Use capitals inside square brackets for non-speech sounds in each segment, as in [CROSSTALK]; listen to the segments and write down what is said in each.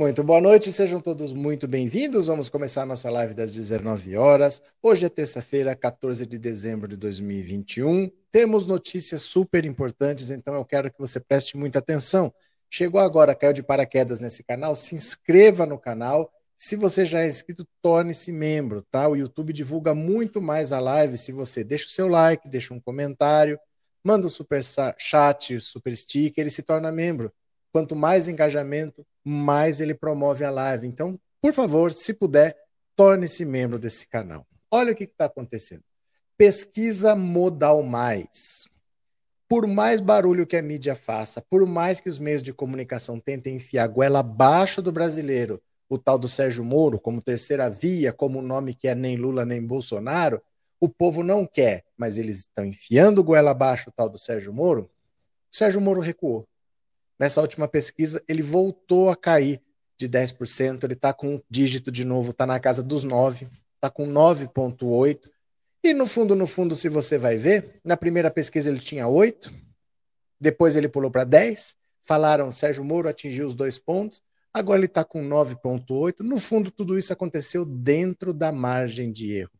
Muito boa noite, sejam todos muito bem-vindos. Vamos começar nossa live das 19 horas. Hoje é terça-feira, 14 de dezembro de 2021. Temos notícias super importantes, então eu quero que você preste muita atenção. Chegou agora, caiu de paraquedas nesse canal, se inscreva no canal. Se você já é inscrito, torne-se membro, tá? O YouTube divulga muito mais a live se você deixa o seu like, deixa um comentário, manda um super chat, super sticker e se torna membro. Quanto mais engajamento, mais ele promove a live. Então, por favor, se puder, torne-se membro desse canal. Olha o que está acontecendo. Pesquisa Modal Mais. Por mais barulho que a mídia faça, por mais que os meios de comunicação tentem enfiar a goela abaixo do brasileiro, o tal do Sérgio Moro, como terceira via, como o nome que é nem Lula nem Bolsonaro, o povo não quer, mas eles estão enfiando goela abaixo o tal do Sérgio Moro. O Sérgio Moro recuou. Nessa última pesquisa, ele voltou a cair de 10%, ele está com um dígito de novo, está na casa dos 9, está com 9,8%. E no fundo, no fundo, se você vai ver, na primeira pesquisa ele tinha 8, depois ele pulou para 10, falaram Sérgio Moro atingiu os dois pontos, agora ele está com 9,8. No fundo, tudo isso aconteceu dentro da margem de erro.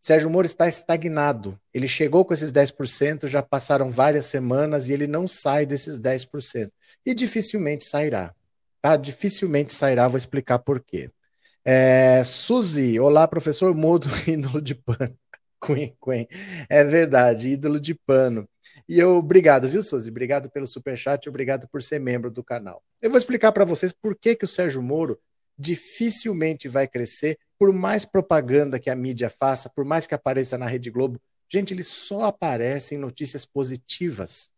Sérgio Moro está estagnado. Ele chegou com esses 10%, já passaram várias semanas e ele não sai desses 10%. E dificilmente sairá. Tá? Dificilmente sairá, vou explicar por quê. É, Suzy, olá, professor Modo, [LAUGHS] ídolo de pano. Queen, Queen. É verdade, ídolo de pano. E eu, obrigado, viu, Suzy? Obrigado pelo superchat, obrigado por ser membro do canal. Eu vou explicar para vocês por que, que o Sérgio Moro dificilmente vai crescer por mais propaganda que a mídia faça, por mais que apareça na Rede Globo, gente, ele só aparece em notícias positivas.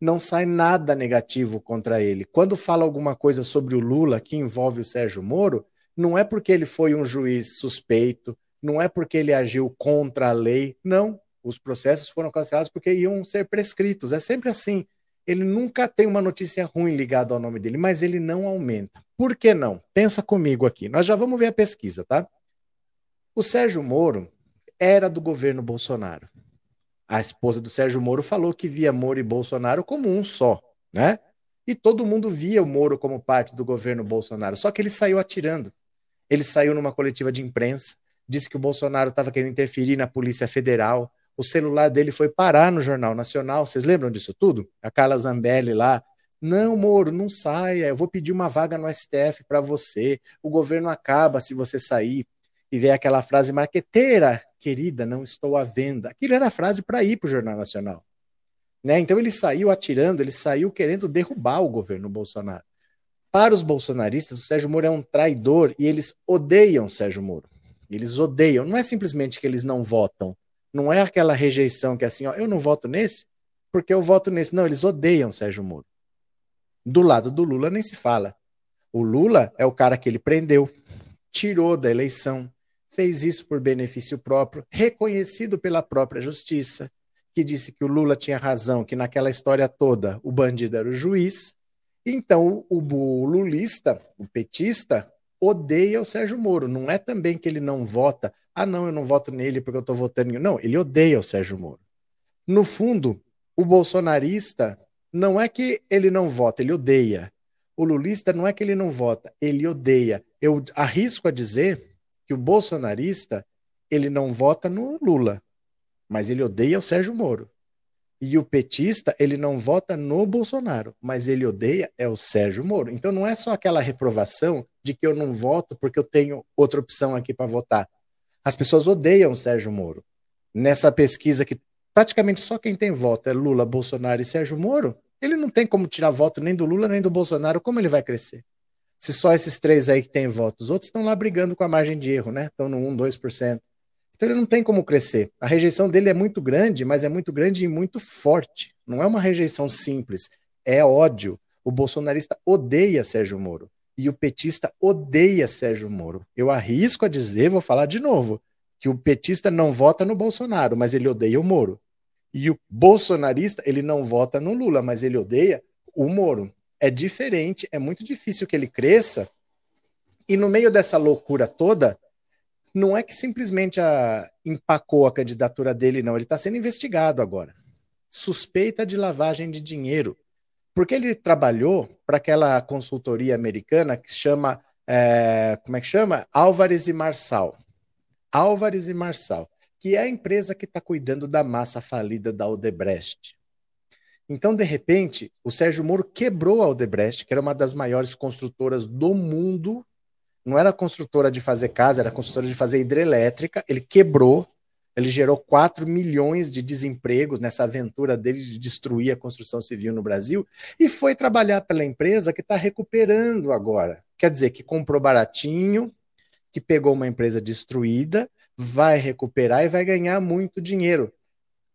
Não sai nada negativo contra ele. Quando fala alguma coisa sobre o Lula que envolve o Sérgio Moro, não é porque ele foi um juiz suspeito, não é porque ele agiu contra a lei, não. Os processos foram cancelados porque iam ser prescritos. É sempre assim. Ele nunca tem uma notícia ruim ligada ao nome dele, mas ele não aumenta. Por que não? Pensa comigo aqui. Nós já vamos ver a pesquisa, tá? O Sérgio Moro era do governo Bolsonaro. A esposa do Sérgio Moro falou que via Moro e Bolsonaro como um só, né? E todo mundo via o Moro como parte do governo Bolsonaro, só que ele saiu atirando. Ele saiu numa coletiva de imprensa, disse que o Bolsonaro estava querendo interferir na Polícia Federal. O celular dele foi parar no Jornal Nacional. Vocês lembram disso tudo? A Carla Zambelli lá. Não, Moro, não saia. Eu vou pedir uma vaga no STF para você. O governo acaba se você sair e vem aquela frase marqueteira, querida, não estou à venda. Aquilo era a frase para ir para o Jornal Nacional. Né? Então ele saiu atirando, ele saiu querendo derrubar o governo Bolsonaro. Para os bolsonaristas, o Sérgio Moro é um traidor e eles odeiam Sérgio Moro. Eles odeiam. Não é simplesmente que eles não votam. Não é aquela rejeição que é assim, ó, eu não voto nesse porque eu voto nesse. Não, eles odeiam Sérgio Moro. Do lado do Lula nem se fala. O Lula é o cara que ele prendeu, tirou da eleição, fez isso por benefício próprio, reconhecido pela própria justiça, que disse que o Lula tinha razão, que naquela história toda o bandido era o juiz. Então, o, o lulista, o petista, odeia o Sérgio Moro. Não é também que ele não vota, ah, não, eu não voto nele porque eu estou votando em. Não, ele odeia o Sérgio Moro. No fundo, o bolsonarista não é que ele não vota, ele odeia. O lulista não é que ele não vota, ele odeia. Eu arrisco a dizer que o bolsonarista ele não vota no Lula, mas ele odeia o Sérgio Moro. E o petista, ele não vota no Bolsonaro, mas ele odeia é o Sérgio Moro. Então não é só aquela reprovação de que eu não voto porque eu tenho outra opção aqui para votar. As pessoas odeiam Sérgio Moro. Nessa pesquisa que praticamente só quem tem voto é Lula, Bolsonaro e Sérgio Moro, ele não tem como tirar voto nem do Lula nem do Bolsonaro, como ele vai crescer? se só esses três aí que têm votos, os outros estão lá brigando com a margem de erro, né? Estão no 1, 2%. Então ele não tem como crescer. A rejeição dele é muito grande, mas é muito grande e muito forte. Não é uma rejeição simples, é ódio. O bolsonarista odeia Sérgio Moro e o petista odeia Sérgio Moro. Eu arrisco a dizer, vou falar de novo, que o petista não vota no Bolsonaro, mas ele odeia o Moro. E o bolsonarista, ele não vota no Lula, mas ele odeia o Moro é diferente, é muito difícil que ele cresça. E no meio dessa loucura toda, não é que simplesmente a, empacou a candidatura dele, não. Ele está sendo investigado agora. Suspeita de lavagem de dinheiro. Porque ele trabalhou para aquela consultoria americana que chama é, como é que chama? Álvares e Marçal. Álvares e Marçal, que é a empresa que está cuidando da massa falida da Odebrecht. Então, de repente, o Sérgio Moro quebrou a Odebrecht, que era uma das maiores construtoras do mundo. Não era construtora de fazer casa, era construtora de fazer hidrelétrica. Ele quebrou, ele gerou 4 milhões de desempregos nessa aventura dele de destruir a construção civil no Brasil e foi trabalhar pela empresa que está recuperando agora. Quer dizer, que comprou baratinho, que pegou uma empresa destruída, vai recuperar e vai ganhar muito dinheiro.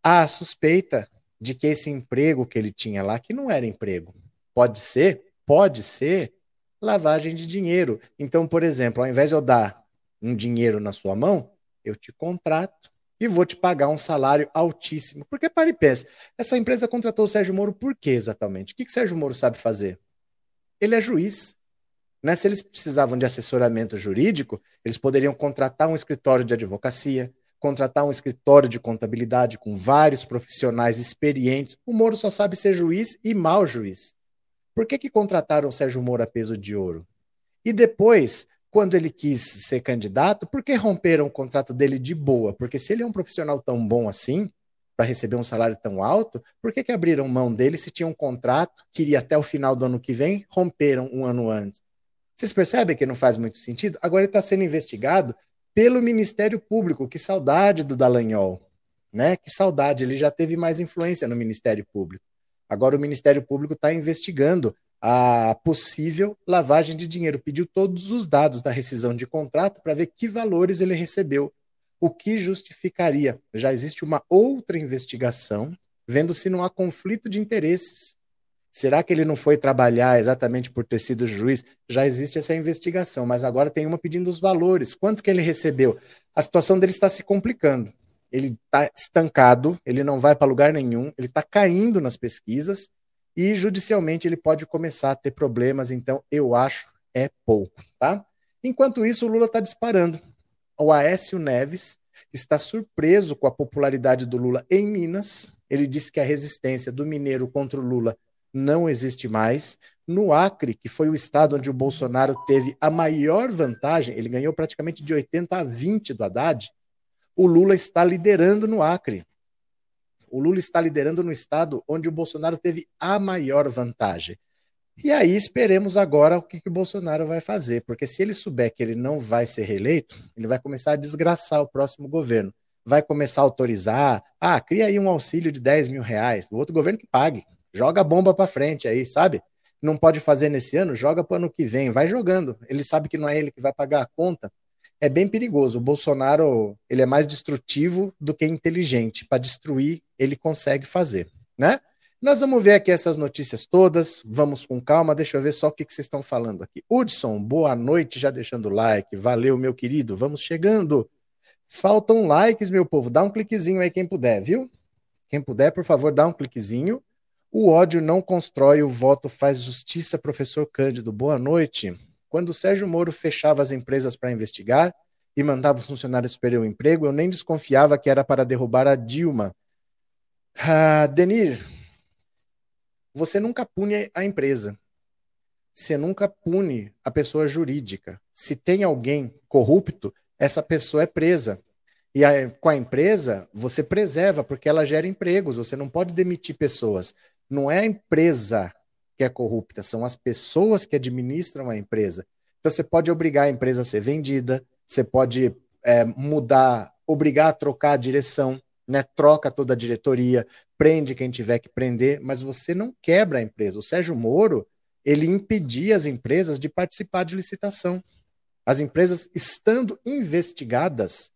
Há suspeita de que esse emprego que ele tinha lá, que não era emprego, pode ser, pode ser lavagem de dinheiro. Então, por exemplo, ao invés de eu dar um dinheiro na sua mão, eu te contrato e vou te pagar um salário altíssimo. Porque para e pensa, essa empresa contratou o Sérgio Moro por quê exatamente? O que, que Sérgio Moro sabe fazer? Ele é juiz. Né? Se eles precisavam de assessoramento jurídico, eles poderiam contratar um escritório de advocacia, contratar um escritório de contabilidade com vários profissionais experientes. O Moro só sabe ser juiz e mau juiz. Por que, que contrataram o Sérgio Moro a peso de ouro? E depois, quando ele quis ser candidato, por que romperam o contrato dele de boa? Porque se ele é um profissional tão bom assim, para receber um salário tão alto, por que, que abriram mão dele se tinha um contrato que iria até o final do ano que vem, romperam um ano antes? Vocês percebem que não faz muito sentido? Agora ele está sendo investigado pelo Ministério Público. Que saudade do Dallagnol, né? Que saudade, ele já teve mais influência no Ministério Público. Agora o Ministério Público está investigando a possível lavagem de dinheiro. Pediu todos os dados da rescisão de contrato para ver que valores ele recebeu, o que justificaria. Já existe uma outra investigação vendo se não há conflito de interesses Será que ele não foi trabalhar exatamente por ter sido juiz? Já existe essa investigação, mas agora tem uma pedindo os valores. Quanto que ele recebeu? A situação dele está se complicando. Ele está estancado, ele não vai para lugar nenhum, ele está caindo nas pesquisas e judicialmente ele pode começar a ter problemas. Então, eu acho é pouco, tá? Enquanto isso, o Lula está disparando. O Aécio Neves está surpreso com a popularidade do Lula em Minas. Ele disse que a resistência do mineiro contra o Lula não existe mais. No Acre, que foi o estado onde o Bolsonaro teve a maior vantagem, ele ganhou praticamente de 80 a 20 do Haddad, o Lula está liderando no Acre. O Lula está liderando no estado onde o Bolsonaro teve a maior vantagem. E aí esperemos agora o que, que o Bolsonaro vai fazer, porque se ele souber que ele não vai ser reeleito, ele vai começar a desgraçar o próximo governo. Vai começar a autorizar, ah, cria aí um auxílio de 10 mil reais, o outro governo que pague. Joga a bomba para frente aí, sabe? Não pode fazer nesse ano, joga para ano que vem, vai jogando. Ele sabe que não é ele que vai pagar a conta. É bem perigoso. O Bolsonaro, ele é mais destrutivo do que inteligente. Para destruir, ele consegue fazer, né? Nós vamos ver aqui essas notícias todas. Vamos com calma. Deixa eu ver só o que, que vocês estão falando aqui. Hudson, boa noite, já deixando o like. Valeu, meu querido. Vamos chegando. Faltam likes, meu povo. Dá um cliquezinho aí, quem puder, viu? Quem puder, por favor, dá um cliquezinho. O ódio não constrói, o voto faz justiça, professor Cândido. Boa noite. Quando o Sérgio Moro fechava as empresas para investigar e mandava os funcionários perder o emprego, eu nem desconfiava que era para derrubar a Dilma. Ah, Denir, você nunca pune a empresa. Você nunca pune a pessoa jurídica. Se tem alguém corrupto, essa pessoa é presa. E a, com a empresa, você preserva, porque ela gera empregos, você não pode demitir pessoas. Não é a empresa que é corrupta, são as pessoas que administram a empresa. Então você pode obrigar a empresa a ser vendida, você pode é, mudar, obrigar a trocar a direção, né? troca toda a diretoria, prende quem tiver que prender, mas você não quebra a empresa. O Sérgio Moro, ele impedia as empresas de participar de licitação. As empresas, estando investigadas,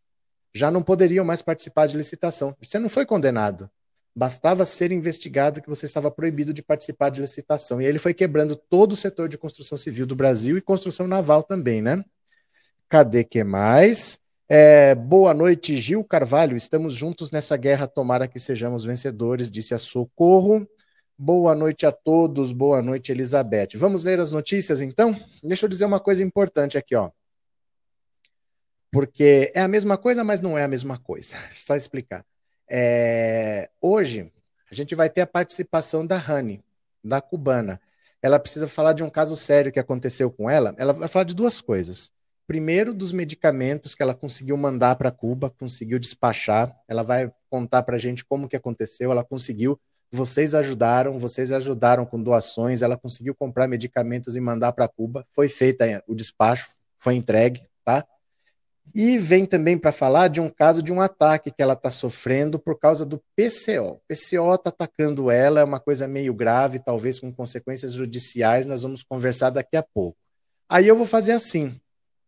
já não poderiam mais participar de licitação. Você não foi condenado. Bastava ser investigado que você estava proibido de participar de licitação. E ele foi quebrando todo o setor de construção civil do Brasil e construção naval também, né? Cadê que mais? É, boa noite, Gil Carvalho. Estamos juntos nessa guerra. Tomara que sejamos vencedores, disse a Socorro. Boa noite a todos. Boa noite, Elizabeth. Vamos ler as notícias, então? Deixa eu dizer uma coisa importante aqui, ó. Porque é a mesma coisa, mas não é a mesma coisa. [LAUGHS] Só explicar. É, hoje, a gente vai ter a participação da Rani, da cubana. ela precisa falar de um caso sério que aconteceu com ela. Ela vai falar de duas coisas. Primeiro, dos medicamentos que ela conseguiu mandar para Cuba, conseguiu despachar. Ela vai contar para a gente como que aconteceu. Ela conseguiu. Vocês ajudaram, vocês ajudaram com doações. Ela conseguiu comprar medicamentos e mandar para Cuba. Foi feita o despacho, foi entregue, tá? E vem também para falar de um caso de um ataque que ela está sofrendo por causa do PCO. O PCO está atacando ela, é uma coisa meio grave, talvez com consequências judiciais. Nós vamos conversar daqui a pouco. Aí eu vou fazer assim: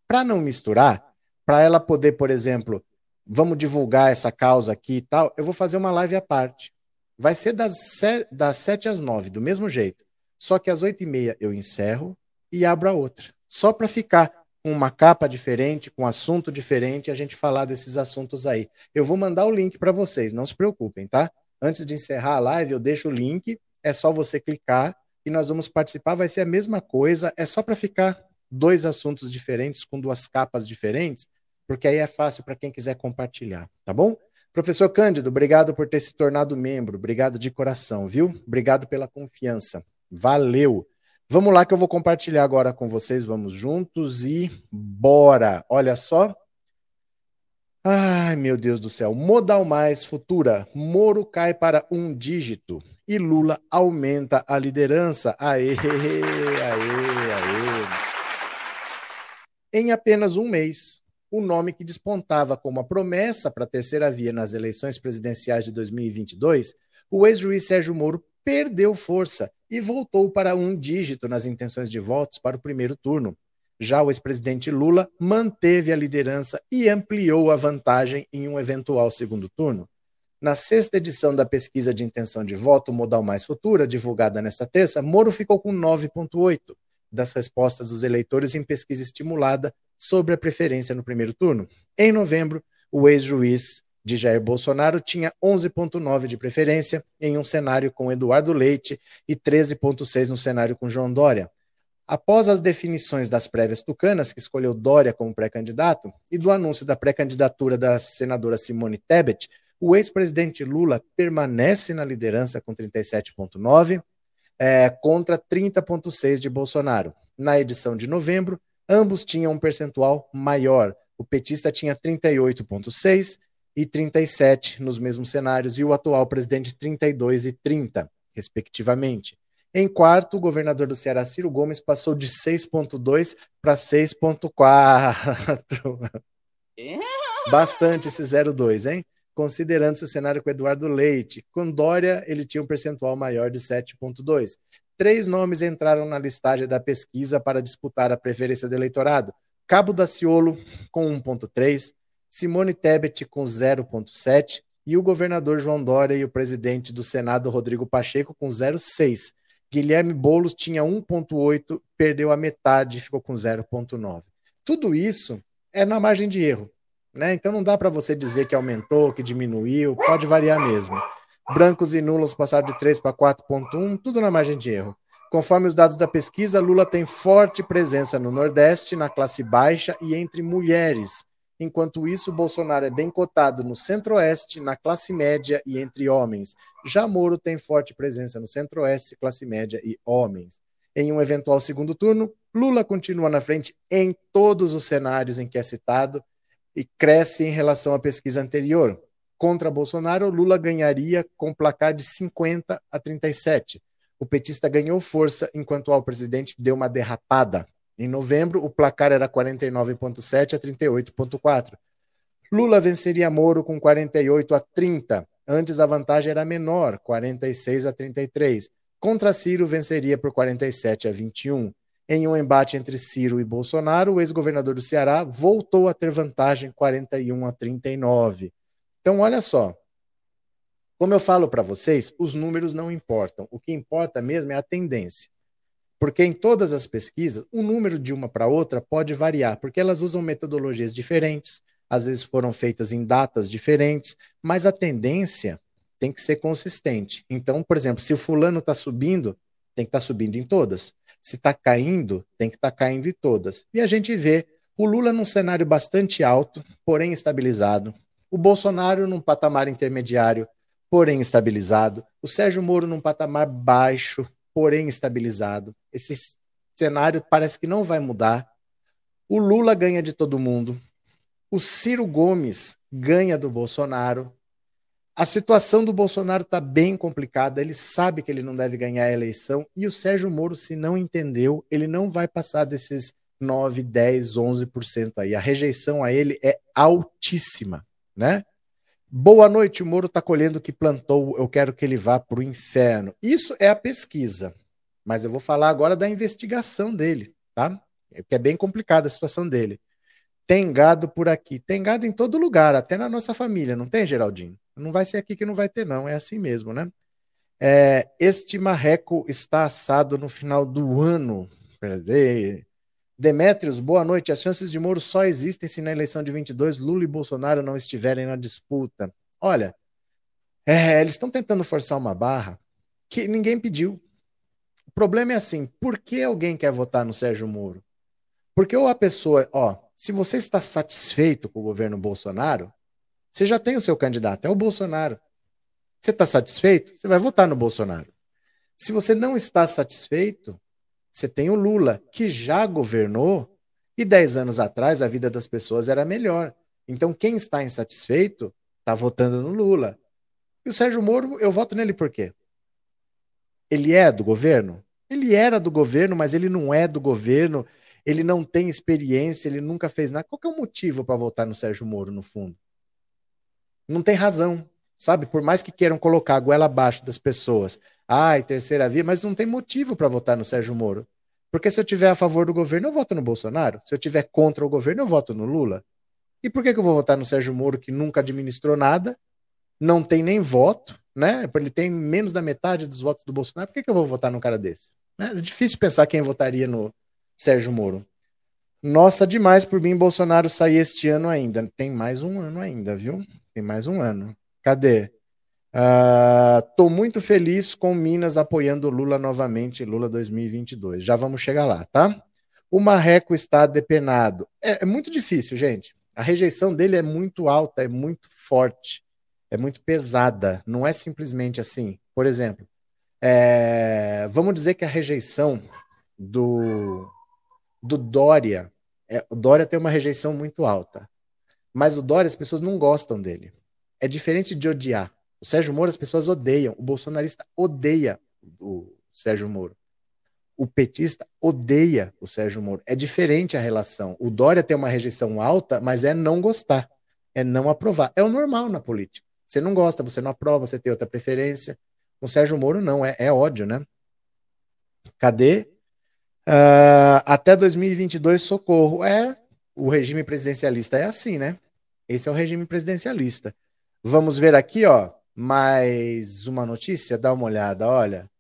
para não misturar, para ela poder, por exemplo, vamos divulgar essa causa aqui e tal, eu vou fazer uma live à parte. Vai ser das, das 7 às 9, do mesmo jeito. Só que às 8 e meia eu encerro e abro a outra. Só para ficar com uma capa diferente, com um assunto diferente, a gente falar desses assuntos aí. Eu vou mandar o link para vocês, não se preocupem, tá? Antes de encerrar a live, eu deixo o link, é só você clicar e nós vamos participar, vai ser a mesma coisa, é só para ficar dois assuntos diferentes com duas capas diferentes, porque aí é fácil para quem quiser compartilhar, tá bom? Professor Cândido, obrigado por ter se tornado membro, obrigado de coração, viu? Obrigado pela confiança. Valeu. Vamos lá que eu vou compartilhar agora com vocês, vamos juntos e bora. Olha só. Ai, meu Deus do céu. Modal mais futura. Moro cai para um dígito e Lula aumenta a liderança. Aê, aê, aê. Em apenas um mês, o nome que despontava como a promessa para a terceira via nas eleições presidenciais de 2022, o ex-juiz Sérgio Moro perdeu força e voltou para um dígito nas intenções de votos para o primeiro turno. Já o ex-presidente Lula manteve a liderança e ampliou a vantagem em um eventual segundo turno. Na sexta edição da pesquisa de intenção de voto Modal Mais Futura, divulgada nesta terça, Moro ficou com 9,8 das respostas dos eleitores em pesquisa estimulada sobre a preferência no primeiro turno. Em novembro, o ex-juiz de Jair Bolsonaro tinha 11,9 de preferência em um cenário com Eduardo Leite e 13,6 no cenário com João Dória. Após as definições das prévias tucanas, que escolheu Dória como pré-candidato, e do anúncio da pré-candidatura da senadora Simone Tebet, o ex-presidente Lula permanece na liderança com 37,9 é, contra 30,6 de Bolsonaro. Na edição de novembro, ambos tinham um percentual maior. O petista tinha 38,6 e 37 nos mesmos cenários, e o atual presidente 32 e 30, respectivamente. Em quarto, o governador do Ceará, Ciro Gomes, passou de 6,2 para 6,4. Bastante esse 0,2, hein? Considerando esse cenário com Eduardo Leite. Com Dória, ele tinha um percentual maior de 7,2. Três nomes entraram na listagem da pesquisa para disputar a preferência do eleitorado. Cabo Daciolo, com 1,3. Simone Tebet com 0,7 e o governador João Dória e o presidente do Senado Rodrigo Pacheco com 0,6. Guilherme Boulos tinha 1,8, perdeu a metade, ficou com 0,9. Tudo isso é na margem de erro. Né? Então não dá para você dizer que aumentou, que diminuiu, pode variar mesmo. Brancos e nulos passaram de 3 para 4,1, tudo na margem de erro. Conforme os dados da pesquisa, Lula tem forte presença no Nordeste, na classe baixa e entre mulheres. Enquanto isso, Bolsonaro é bem cotado no Centro-Oeste, na classe média e entre homens. Já Moro tem forte presença no Centro-Oeste, classe média e homens. Em um eventual segundo turno, Lula continua na frente em todos os cenários em que é citado e cresce em relação à pesquisa anterior. Contra Bolsonaro, Lula ganharia com placar de 50 a 37. O petista ganhou força enquanto o presidente deu uma derrapada. Em novembro, o placar era 49,7 a 38,4. Lula venceria Moro com 48 a 30. Antes a vantagem era menor, 46 a 33. Contra Ciro venceria por 47 a 21. Em um embate entre Ciro e Bolsonaro, o ex-governador do Ceará voltou a ter vantagem 41 a 39. Então, olha só. Como eu falo para vocês, os números não importam. O que importa mesmo é a tendência. Porque em todas as pesquisas, o número de uma para outra pode variar, porque elas usam metodologias diferentes, às vezes foram feitas em datas diferentes, mas a tendência tem que ser consistente. Então, por exemplo, se o fulano está subindo, tem que estar tá subindo em todas. Se está caindo, tem que estar tá caindo em todas. E a gente vê o Lula num cenário bastante alto, porém estabilizado. O Bolsonaro num patamar intermediário, porém estabilizado. O Sérgio Moro num patamar baixo, porém estabilizado. Esse cenário parece que não vai mudar. O Lula ganha de todo mundo. O Ciro Gomes ganha do Bolsonaro. A situação do Bolsonaro está bem complicada, ele sabe que ele não deve ganhar a eleição, e o Sérgio Moro, se não entendeu, ele não vai passar desses 9, 10, 11% aí. A rejeição a ele é altíssima, né? Boa noite, o Moro está colhendo o que plantou, eu quero que ele vá para o inferno. Isso é a pesquisa, mas eu vou falar agora da investigação dele, tá? Porque é bem complicada a situação dele. Tem gado por aqui, tem gado em todo lugar, até na nossa família, não tem, Geraldinho? Não vai ser aqui que não vai ter, não. É assim mesmo, né? É, este marreco está assado no final do ano. Peraí. Demetrios, boa noite. As chances de Moro só existem se na eleição de 22 Lula e Bolsonaro não estiverem na disputa. Olha, é, eles estão tentando forçar uma barra que ninguém pediu. O problema é assim: por que alguém quer votar no Sérgio Moro? Porque ou a pessoa, ó, se você está satisfeito com o governo Bolsonaro, você já tem o seu candidato, é o Bolsonaro. Você está satisfeito? Você vai votar no Bolsonaro. Se você não está satisfeito, você tem o Lula, que já governou e 10 anos atrás a vida das pessoas era melhor. Então, quem está insatisfeito está votando no Lula. E o Sérgio Moro, eu voto nele por quê? Ele é do governo? Ele era do governo, mas ele não é do governo. Ele não tem experiência, ele nunca fez nada. Qual é o motivo para votar no Sérgio Moro, no fundo? não tem razão, sabe? Por mais que queiram colocar a goela abaixo das pessoas, ai, terceira via, mas não tem motivo para votar no Sérgio Moro. Porque se eu tiver a favor do governo, eu voto no Bolsonaro. Se eu tiver contra o governo, eu voto no Lula. E por que, que eu vou votar no Sérgio Moro, que nunca administrou nada, não tem nem voto, né? Ele tem menos da metade dos votos do Bolsonaro. Por que, que eu vou votar num cara desse? É difícil pensar quem votaria no Sérgio Moro. Nossa, demais por mim Bolsonaro sair este ano ainda. Tem mais um ano ainda, viu? Tem mais um ano. Cadê? Uh, muito feliz com Minas apoiando Lula novamente, Lula 2022. Já vamos chegar lá, tá? O Marreco está depenado. É, é, muito difícil, gente. A rejeição dele é muito alta, é muito forte, é muito pesada. Não é simplesmente assim. Por exemplo, é, vamos dizer que a rejeição do, do Dória, é, o Dória tem uma rejeição muito alta. Mas o Dória, as pessoas não gostam dele. É diferente de odiar. O Sérgio Moro, as pessoas odeiam. O bolsonarista odeia o Sérgio Moro. O petista odeia o Sérgio Moro. É diferente a relação. O Dória tem uma rejeição alta, mas é não gostar. É não aprovar. É o normal na política. Você não gosta, você não aprova, você tem outra preferência. O Sérgio Moro não, é, é ódio, né? Cadê? Uh, até 2022, socorro. É, o regime presidencialista é assim, né? Esse é o regime presidencialista. Vamos ver aqui, ó, mais uma notícia, dá uma olhada, olha.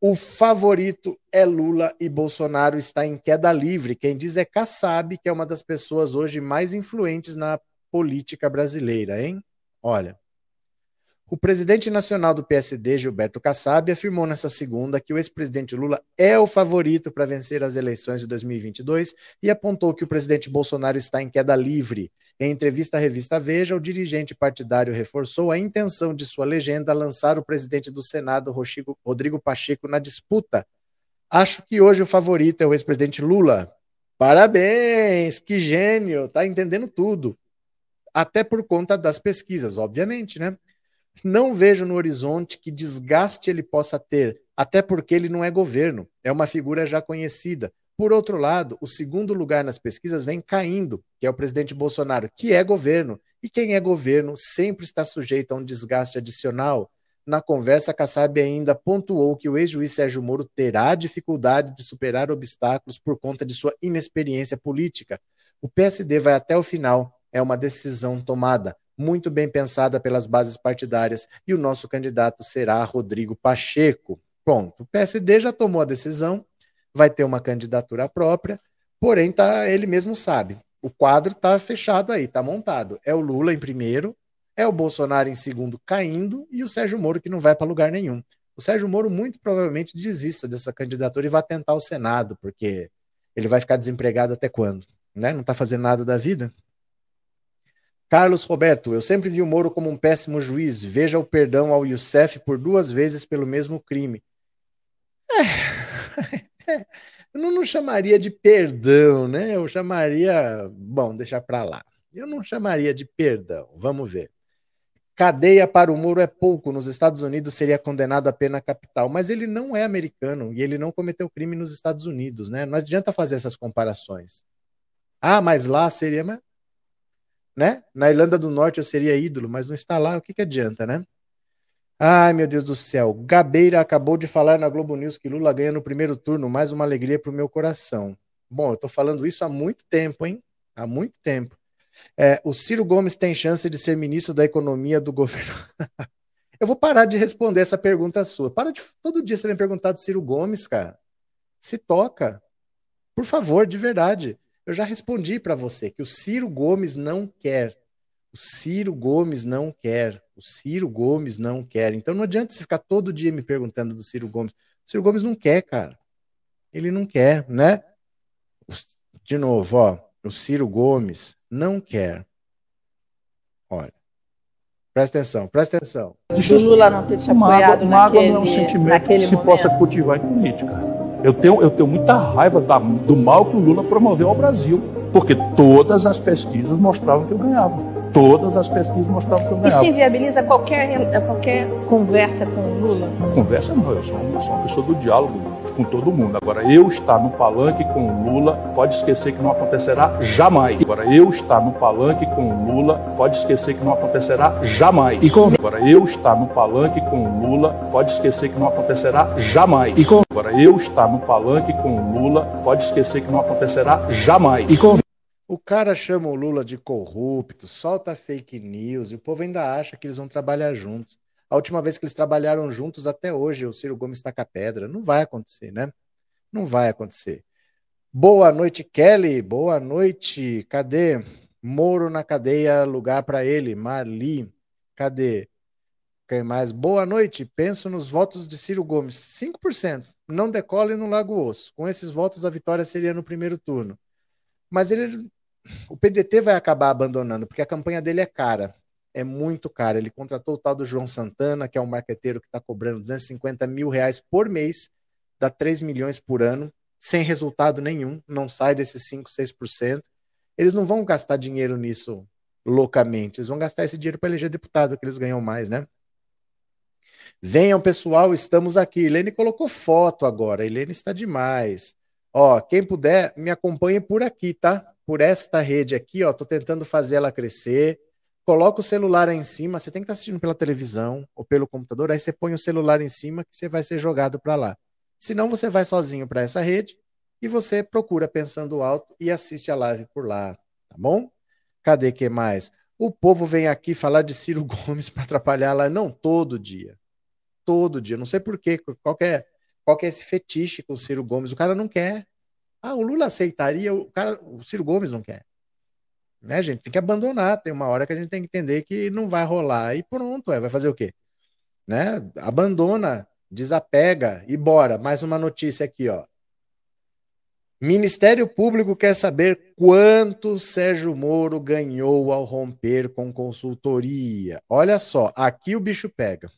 O favorito é Lula e Bolsonaro está em queda livre. Quem diz é Kassab, que é uma das pessoas hoje mais influentes na política brasileira, hein? Olha. O presidente nacional do PSD, Gilberto Kassab, afirmou nessa segunda que o ex-presidente Lula é o favorito para vencer as eleições de 2022 e apontou que o presidente Bolsonaro está em queda livre. Em entrevista à revista Veja, o dirigente partidário reforçou a intenção de sua legenda lançar o presidente do Senado, Rodrigo Pacheco, na disputa. Acho que hoje o favorito é o ex-presidente Lula. Parabéns, que gênio, tá entendendo tudo. Até por conta das pesquisas, obviamente, né? Não vejo no horizonte que desgaste ele possa ter, até porque ele não é governo, é uma figura já conhecida. Por outro lado, o segundo lugar nas pesquisas vem caindo, que é o presidente Bolsonaro, que é governo. E quem é governo sempre está sujeito a um desgaste adicional. Na conversa, Kassab ainda pontuou que o ex-juiz Sérgio Moro terá dificuldade de superar obstáculos por conta de sua inexperiência política. O PSD vai até o final, é uma decisão tomada muito bem pensada pelas bases partidárias, e o nosso candidato será Rodrigo Pacheco. Pronto, o PSD já tomou a decisão, vai ter uma candidatura própria, porém tá, ele mesmo sabe. O quadro está fechado aí, está montado. É o Lula em primeiro, é o Bolsonaro em segundo caindo e o Sérgio Moro que não vai para lugar nenhum. O Sérgio Moro muito provavelmente desista dessa candidatura e vai tentar o Senado, porque ele vai ficar desempregado até quando? Né? Não está fazendo nada da vida? Carlos Roberto, eu sempre vi o Moro como um péssimo juiz. Veja o perdão ao Youssef por duas vezes pelo mesmo crime. É, [LAUGHS] eu não, chamaria de perdão, né? Eu chamaria. Bom, deixa para lá. Eu não chamaria de perdão. Vamos ver. Cadeia para o Moro é pouco. Nos Estados Unidos seria condenado a pena capital. Mas ele não é americano e ele não cometeu crime nos Estados Unidos, né? Não adianta fazer essas comparações. Ah, mas lá seria. Né? Na Irlanda do Norte eu seria ídolo, mas não está lá. O que, que adianta, né? Ai, meu Deus do céu. Gabeira acabou de falar na Globo News que Lula ganha no primeiro turno. Mais uma alegria para o meu coração. Bom, eu estou falando isso há muito tempo, hein? Há muito tempo. É, o Ciro Gomes tem chance de ser ministro da Economia do [LAUGHS] governo. eu vou parar de responder essa pergunta sua. Para de todo dia você vem perguntar do Ciro Gomes, cara. Se toca. Por favor, de verdade. Eu já respondi para você que o Ciro Gomes não quer. O Ciro Gomes não quer. O Ciro Gomes não quer. Então não adianta você ficar todo dia me perguntando do Ciro Gomes. O Ciro Gomes não quer, cara. Ele não quer, né? De novo, ó. O Ciro Gomes não quer. Olha. Presta atenção, presta atenção. Deixa o Lula não ter te apoiado mágoa, naquele, não é um sentimento que se momento. possa cultivar em política. Eu tenho, eu tenho muita raiva da, do mal que o Lula promoveu ao Brasil, porque todas as pesquisas mostravam que eu ganhava. Todas as pesquisas mostravam que eu ganhava. Isso inviabiliza qualquer, qualquer conversa com o Lula? Conversa não, eu sou, eu sou uma pessoa do diálogo com todo mundo. Agora, eu estar no palanque com o Lula, pode esquecer que não acontecerá jamais. Agora, eu estar no palanque com o Lula, pode esquecer que não acontecerá jamais. E com... Agora, eu estar no palanque com o Lula, pode esquecer que não acontecerá jamais. E com... Agora, eu estar no palanque com o Lula, pode esquecer que não acontecerá jamais. E com... O cara chama o Lula de corrupto, solta fake news e o povo ainda acha que eles vão trabalhar juntos. A última vez que eles trabalharam juntos até hoje, o Ciro Gomes taca pedra. Não vai acontecer, né? Não vai acontecer. Boa noite, Kelly. Boa noite. Cadê? Moro na cadeia, lugar para ele. Marli. Cadê? Quem mais? Boa noite. Penso nos votos de Ciro Gomes. 5%. Não decola e não larga osso. Com esses votos, a vitória seria no primeiro turno. Mas ele o PDT vai acabar abandonando, porque a campanha dele é cara. É muito cara. Ele contratou o tal do João Santana, que é um marqueteiro que está cobrando 250 mil reais por mês, dá 3 milhões por ano, sem resultado nenhum, não sai desses 5, 6%. Eles não vão gastar dinheiro nisso loucamente, eles vão gastar esse dinheiro para eleger deputado, que eles ganham mais, né? Venham, pessoal, estamos aqui. Helene colocou foto agora. Helene está demais. Ó, quem puder, me acompanhe por aqui, tá? Por esta rede aqui, ó, tô tentando fazer ela crescer. Coloca o celular aí em cima, você tem que estar tá assistindo pela televisão ou pelo computador, aí você põe o celular em cima que você vai ser jogado para lá. Senão você vai sozinho para essa rede e você procura pensando alto e assiste a live por lá, tá bom? Cadê que mais? O povo vem aqui falar de Ciro [LAUGHS] Gomes para atrapalhar lá, não todo dia. Todo dia, não sei por quê, qual é, qual é esse fetiche com o Ciro Gomes, o cara não quer. Ah, o Lula aceitaria, o cara, o Ciro Gomes não quer. Né, gente? Tem que abandonar, tem uma hora que a gente tem que entender que não vai rolar e pronto, é, vai fazer o quê? Né? Abandona, desapega e bora. Mais uma notícia aqui, ó. Ministério Público quer saber quanto Sérgio Moro ganhou ao romper com consultoria. Olha só, aqui o bicho pega.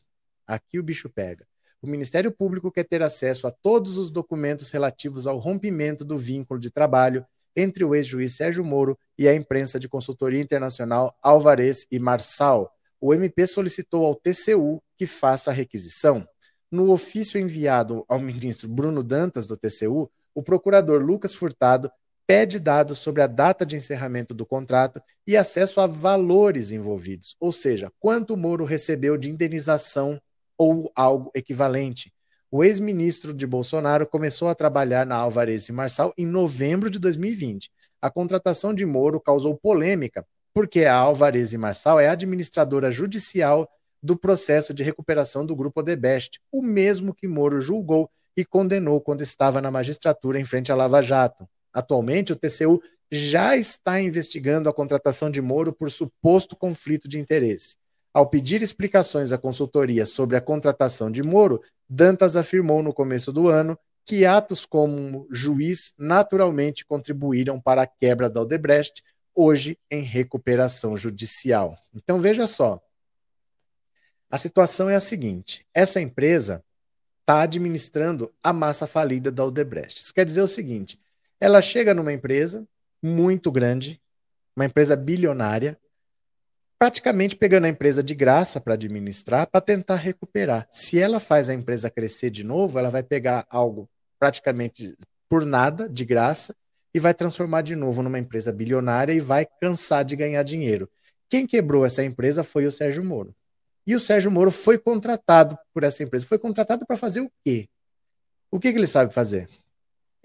Aqui o bicho pega o Ministério Público quer ter acesso a todos os documentos relativos ao rompimento do vínculo de trabalho entre o ex-juiz Sérgio Moro e a imprensa de consultoria internacional Alvarez e Marçal. O MP solicitou ao TCU que faça a requisição. No ofício enviado ao ministro Bruno Dantas, do TCU, o procurador Lucas Furtado pede dados sobre a data de encerramento do contrato e acesso a valores envolvidos, ou seja, quanto Moro recebeu de indenização ou algo equivalente. O ex-ministro de Bolsonaro começou a trabalhar na Alvarez e Marçal em novembro de 2020. A contratação de Moro causou polêmica, porque a Alvarez e Marçal é administradora judicial do processo de recuperação do grupo Odebrecht, o mesmo que Moro julgou e condenou quando estava na magistratura em frente à Lava Jato. Atualmente, o TCU já está investigando a contratação de Moro por suposto conflito de interesse. Ao pedir explicações à consultoria sobre a contratação de Moro, Dantas afirmou no começo do ano que atos como juiz naturalmente contribuíram para a quebra da Odebrecht, hoje em recuperação judicial. Então veja só. A situação é a seguinte: essa empresa está administrando a massa falida da Odebrecht. Isso quer dizer o seguinte: ela chega numa empresa muito grande, uma empresa bilionária, praticamente pegando a empresa de graça para administrar, para tentar recuperar. Se ela faz a empresa crescer de novo, ela vai pegar algo praticamente por nada, de graça, e vai transformar de novo numa empresa bilionária e vai cansar de ganhar dinheiro. Quem quebrou essa empresa foi o Sérgio Moro. E o Sérgio Moro foi contratado por essa empresa. Foi contratado para fazer o quê? O que, que ele sabe fazer?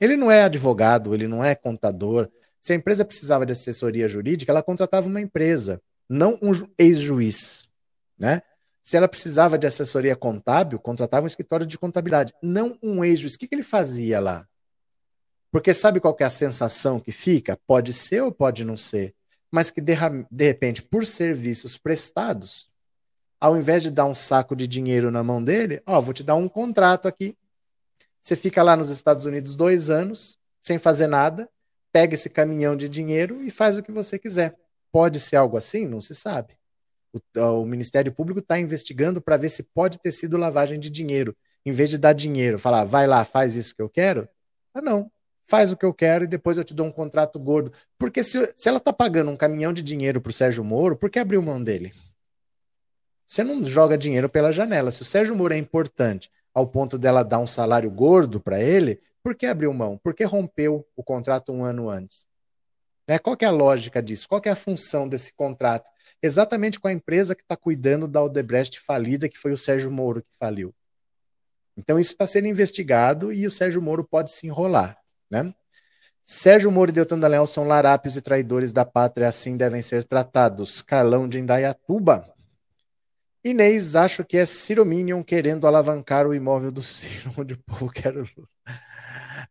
Ele não é advogado, ele não é contador. Se a empresa precisava de assessoria jurídica, ela contratava uma empresa não um ex-juiz, né? Se ela precisava de assessoria contábil, contratava um escritório de contabilidade, não um ex-juiz. O que, que ele fazia lá? Porque sabe qual é a sensação que fica? Pode ser ou pode não ser, mas que de, de repente, por serviços prestados, ao invés de dar um saco de dinheiro na mão dele, ó, vou te dar um contrato aqui. Você fica lá nos Estados Unidos dois anos, sem fazer nada, pega esse caminhão de dinheiro e faz o que você quiser. Pode ser algo assim? Não se sabe. O, o Ministério Público está investigando para ver se pode ter sido lavagem de dinheiro. Em vez de dar dinheiro, falar, vai lá, faz isso que eu quero. Ah, não. Faz o que eu quero e depois eu te dou um contrato gordo. Porque se, se ela está pagando um caminhão de dinheiro para o Sérgio Moro, por que abriu mão dele? Você não joga dinheiro pela janela. Se o Sérgio Moro é importante ao ponto dela dar um salário gordo para ele, por que abriu mão? Por que rompeu o contrato um ano antes? Né? Qual é a lógica disso? Qual é a função desse contrato? Exatamente com a empresa que está cuidando da Odebrecht falida, que foi o Sérgio Moro que faliu. Então isso está sendo investigado e o Sérgio Moro pode se enrolar. Né? Sérgio Moro e Deltan Dallagnol são larápios e traidores da pátria, assim devem ser tratados. Carlão de Indaiatuba. Inês, acho que é Ciro Minion querendo alavancar o imóvel do Ciro, [LAUGHS] onde o povo quer o Lula.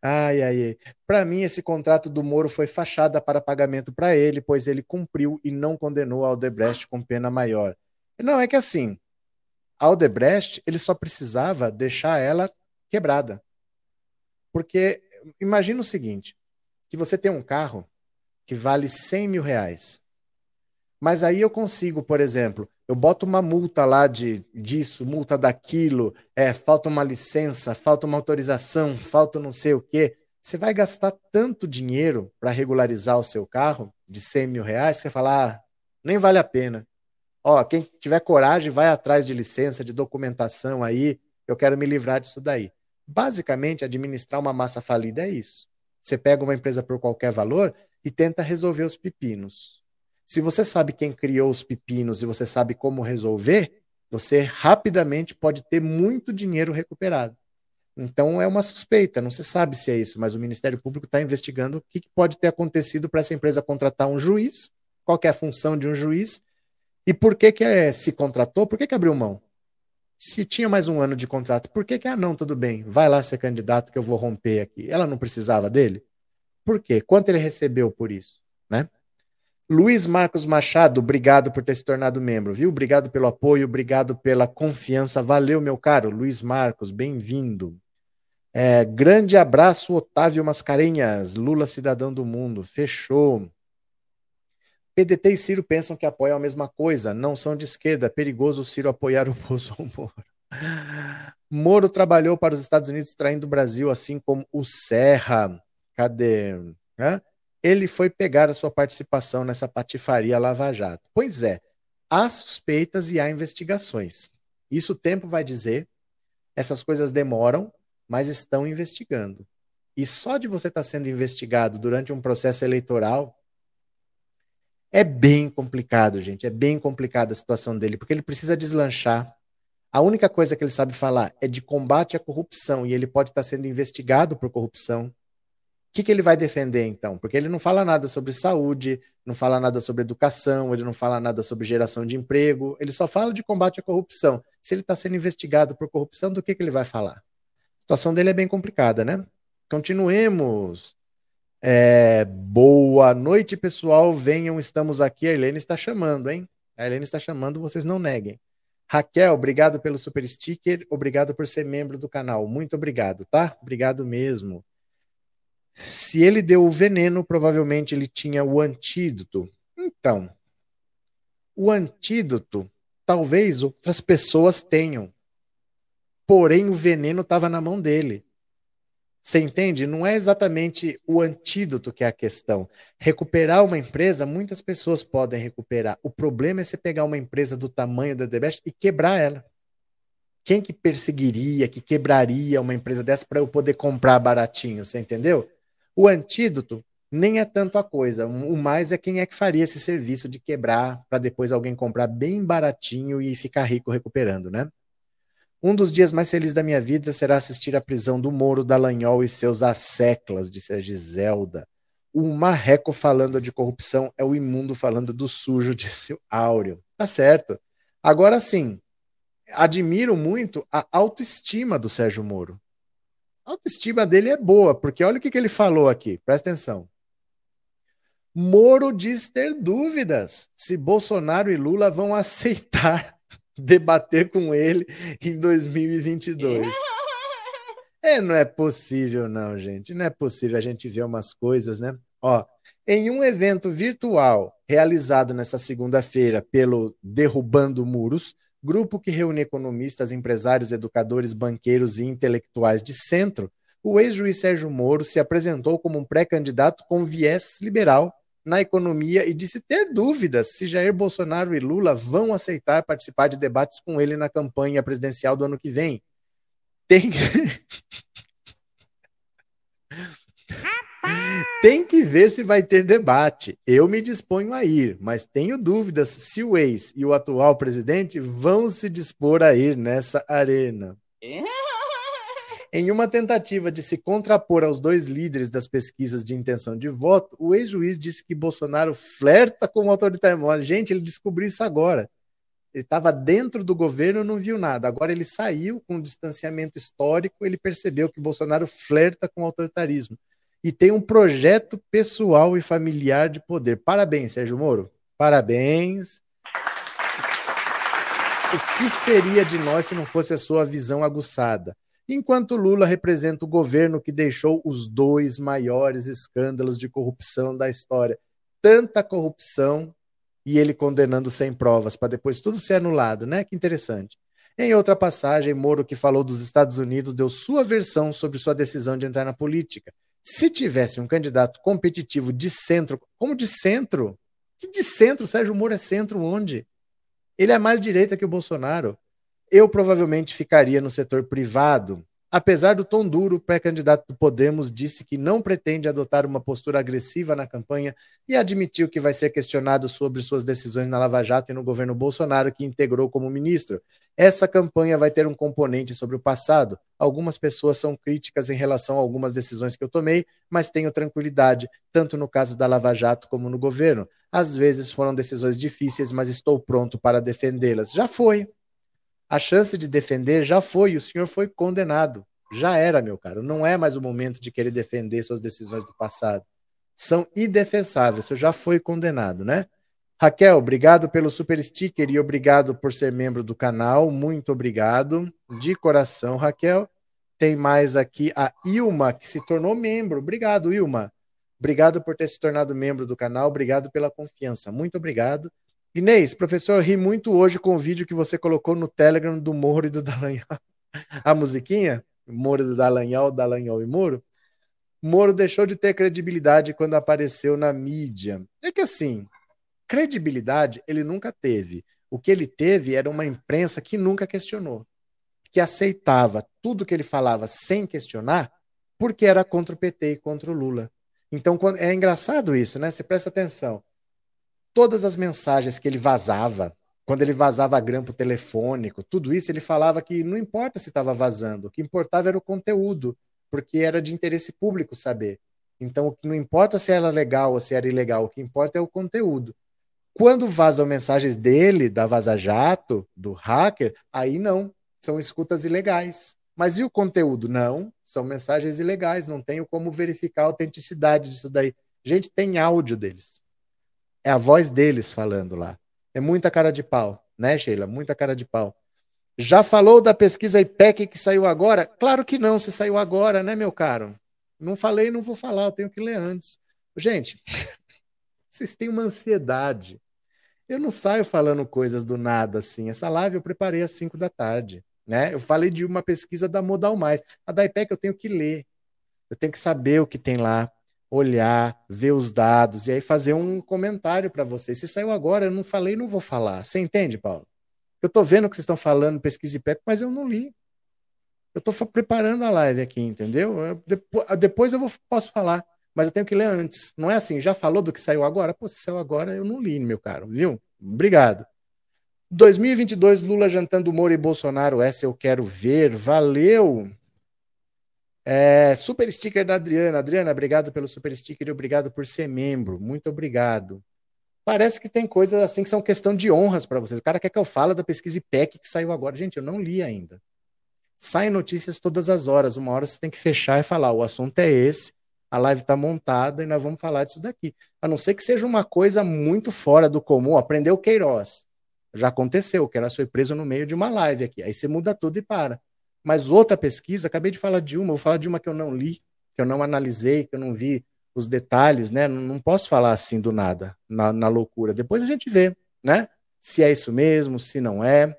Ai, ai, ai. Para mim, esse contrato do Moro foi fachada para pagamento para ele, pois ele cumpriu e não condenou a Aldebrecht com pena maior. Não, é que assim, a Aldebrecht, ele só precisava deixar ela quebrada. Porque imagina o seguinte, que você tem um carro que vale 100 mil reais. Mas aí eu consigo, por exemplo, eu boto uma multa lá de disso, multa daquilo, é, falta uma licença, falta uma autorização, falta não sei o quê. Você vai gastar tanto dinheiro para regularizar o seu carro de 100 mil reais que você fala, ah, nem vale a pena. Ó, quem tiver coragem, vai atrás de licença, de documentação aí, eu quero me livrar disso daí. Basicamente, administrar uma massa falida é isso. Você pega uma empresa por qualquer valor e tenta resolver os pepinos. Se você sabe quem criou os pepinos e você sabe como resolver, você rapidamente pode ter muito dinheiro recuperado. Então é uma suspeita, não se sabe se é isso, mas o Ministério Público está investigando o que, pode ter acontecido para essa empresa contratar um juiz, qual é a função de um juiz e por que, que é, se contratou, por que, que abriu mão? Se tinha mais um ano de contrato, por que, que ah, não, tudo bem, vai lá ser candidato que eu vou romper aqui? Ela não precisava dele? Por quê? Quanto ele recebeu por isso? Luiz Marcos Machado, obrigado por ter se tornado membro, viu? Obrigado pelo apoio, obrigado pela confiança. Valeu, meu caro. Luiz Marcos, bem-vindo. É, grande abraço, Otávio Mascarenhas, Lula cidadão do mundo. Fechou. PDT e Ciro pensam que apoiam a mesma coisa, não são de esquerda. É perigoso o Ciro apoiar o [LAUGHS] Bolsonaro. Moro trabalhou para os Estados Unidos traindo o Brasil, assim como o Serra. Cadê? Hã? Ele foi pegar a sua participação nessa patifaria Lava Jato. Pois é, há suspeitas e há investigações. Isso o tempo vai dizer. Essas coisas demoram, mas estão investigando. E só de você estar sendo investigado durante um processo eleitoral é bem complicado, gente. É bem complicada a situação dele, porque ele precisa deslanchar. A única coisa que ele sabe falar é de combate à corrupção, e ele pode estar sendo investigado por corrupção que, que ele vai defender então? Porque ele não fala nada sobre saúde, não fala nada sobre educação, ele não fala nada sobre geração de emprego, ele só fala de combate à corrupção. Se ele está sendo investigado por corrupção, do que, que ele vai falar? A situação dele é bem complicada, né? Continuemos. É, boa noite, pessoal. Venham, estamos aqui. A Helene está chamando, hein? A Helene está chamando, vocês não neguem. Raquel, obrigado pelo super sticker, obrigado por ser membro do canal. Muito obrigado, tá? Obrigado mesmo. Se ele deu o veneno, provavelmente ele tinha o antídoto. Então, o antídoto talvez outras pessoas tenham. porém o veneno estava na mão dele. Você entende? Não é exatamente o antídoto que é a questão. Recuperar uma empresa, muitas pessoas podem recuperar. O problema é você pegar uma empresa do tamanho da The Best e quebrar ela. Quem que perseguiria, que quebraria uma empresa dessa para eu poder comprar baratinho? Você entendeu? O antídoto nem é tanto a coisa. O mais é quem é que faria esse serviço de quebrar para depois alguém comprar bem baratinho e ficar rico recuperando, né? Um dos dias mais felizes da minha vida será assistir à prisão do Moro Dallagnol e seus asseclas, disse a Giselda. O marreco falando de corrupção é o imundo falando do sujo, [LAUGHS] disse o Áureo. Tá certo. Agora sim, admiro muito a autoestima do Sérgio Moro. A autoestima dele é boa, porque olha o que, que ele falou aqui, presta atenção. Moro diz ter dúvidas se Bolsonaro e Lula vão aceitar [LAUGHS] debater com ele em 2022. É, não é possível, não, gente. Não é possível a gente ver umas coisas, né? Ó, em um evento virtual realizado nessa segunda-feira pelo Derrubando Muros, grupo que reúne economistas, empresários, educadores, banqueiros e intelectuais de centro, o ex-juiz Sérgio Moro se apresentou como um pré-candidato com viés liberal na economia e disse ter dúvidas se Jair Bolsonaro e Lula vão aceitar participar de debates com ele na campanha presidencial do ano que vem. Tem que... [LAUGHS] Tem que ver se vai ter debate. Eu me disponho a ir, mas tenho dúvidas se o ex e o atual presidente vão se dispor a ir nessa arena. Em uma tentativa de se contrapor aos dois líderes das pesquisas de intenção de voto, o ex-juiz disse que Bolsonaro flerta com o autoritarismo. Gente, ele descobriu isso agora. Ele estava dentro do governo e não viu nada. Agora ele saiu com um distanciamento histórico, ele percebeu que Bolsonaro flerta com o autoritarismo. E tem um projeto pessoal e familiar de poder. Parabéns, Sérgio Moro. Parabéns. O que seria de nós se não fosse a sua visão aguçada? enquanto Lula representa o governo que deixou os dois maiores escândalos de corrupção da história. Tanta corrupção e ele condenando sem provas, para depois tudo ser anulado, né? Que interessante. Em outra passagem, Moro, que falou dos Estados Unidos, deu sua versão sobre sua decisão de entrar na política. Se tivesse um candidato competitivo de centro, como de centro? Que de centro? Sérgio Moro é centro onde? Ele é mais direita que o Bolsonaro. Eu provavelmente ficaria no setor privado. Apesar do tom duro, o pré-candidato do Podemos disse que não pretende adotar uma postura agressiva na campanha e admitiu que vai ser questionado sobre suas decisões na Lava Jato e no governo Bolsonaro, que integrou como ministro. Essa campanha vai ter um componente sobre o passado. Algumas pessoas são críticas em relação a algumas decisões que eu tomei, mas tenho tranquilidade, tanto no caso da Lava Jato como no governo. Às vezes foram decisões difíceis, mas estou pronto para defendê-las. Já foi, a chance de defender já foi, o senhor foi condenado. Já era, meu caro. Não é mais o momento de querer defender suas decisões do passado. São indefensáveis. O senhor já foi condenado, né? Raquel, obrigado pelo super sticker e obrigado por ser membro do canal. Muito obrigado. De coração, Raquel. Tem mais aqui a Ilma, que se tornou membro. Obrigado, Ilma. Obrigado por ter se tornado membro do canal. Obrigado pela confiança. Muito obrigado. Inês, professor, ri muito hoje com o vídeo que você colocou no Telegram do Moro e do [LAUGHS] Dallagnol. A musiquinha? Moro do Dallagnol, Dallagnol e Moro. Moro deixou de ter credibilidade quando apareceu na mídia. É que assim, credibilidade ele nunca teve. O que ele teve era uma imprensa que nunca questionou, que aceitava tudo que ele falava sem questionar, porque era contra o PT e contra o Lula. Então, é engraçado isso, né? Você presta atenção todas as mensagens que ele vazava, quando ele vazava grampo telefônico, tudo isso, ele falava que não importa se estava vazando, o que importava era o conteúdo, porque era de interesse público saber. Então, não importa se era legal ou se era ilegal, o que importa é o conteúdo. Quando vazam mensagens dele, da Vaza Jato, do hacker, aí não, são escutas ilegais. Mas e o conteúdo? Não, são mensagens ilegais, não tenho como verificar a autenticidade disso daí. Gente, tem áudio deles. É a voz deles falando lá. É muita cara de pau, né, Sheila? Muita cara de pau. Já falou da pesquisa IPEC que saiu agora? Claro que não, se saiu agora, né, meu caro? Não falei, não vou falar, eu tenho que ler antes. Gente, [LAUGHS] vocês têm uma ansiedade. Eu não saio falando coisas do nada assim. Essa live eu preparei às 5 da tarde, Né? Eu falei de uma pesquisa da Modal Mais. A da IPEC eu tenho que ler. Eu tenho que saber o que tem lá, olhar, ver os dados e aí fazer um comentário para vocês. Se saiu agora, eu não falei, não vou falar. Você entende, Paulo? Eu estou vendo o que vocês estão falando, pesquisa IPEC, mas eu não li. Eu estou preparando a live aqui, entendeu? Eu, depois, depois eu vou, posso falar, mas eu tenho que ler antes. Não é assim, já falou do que saiu agora? Pô, se saiu agora, eu não li, meu caro, viu? Obrigado. 2022, Lula jantando Moro e Bolsonaro, essa eu quero ver. Valeu! É, super sticker da Adriana. Adriana, obrigado pelo super sticker e obrigado por ser membro. Muito obrigado. Parece que tem coisas assim que são questão de honras para vocês. O cara quer que eu fale da pesquisa IPEC que saiu agora. Gente, eu não li ainda. Saem notícias todas as horas. Uma hora você tem que fechar e falar: o assunto é esse, a live está montada e nós vamos falar disso daqui. A não ser que seja uma coisa muito fora do comum. Aprendeu Queiroz. Já aconteceu, o Queiroz foi preso no meio de uma live aqui. Aí você muda tudo e para. Mas outra pesquisa, acabei de falar de uma, vou falar de uma que eu não li, que eu não analisei, que eu não vi os detalhes, né? Não, não posso falar assim do nada, na, na loucura. Depois a gente vê, né? Se é isso mesmo, se não é.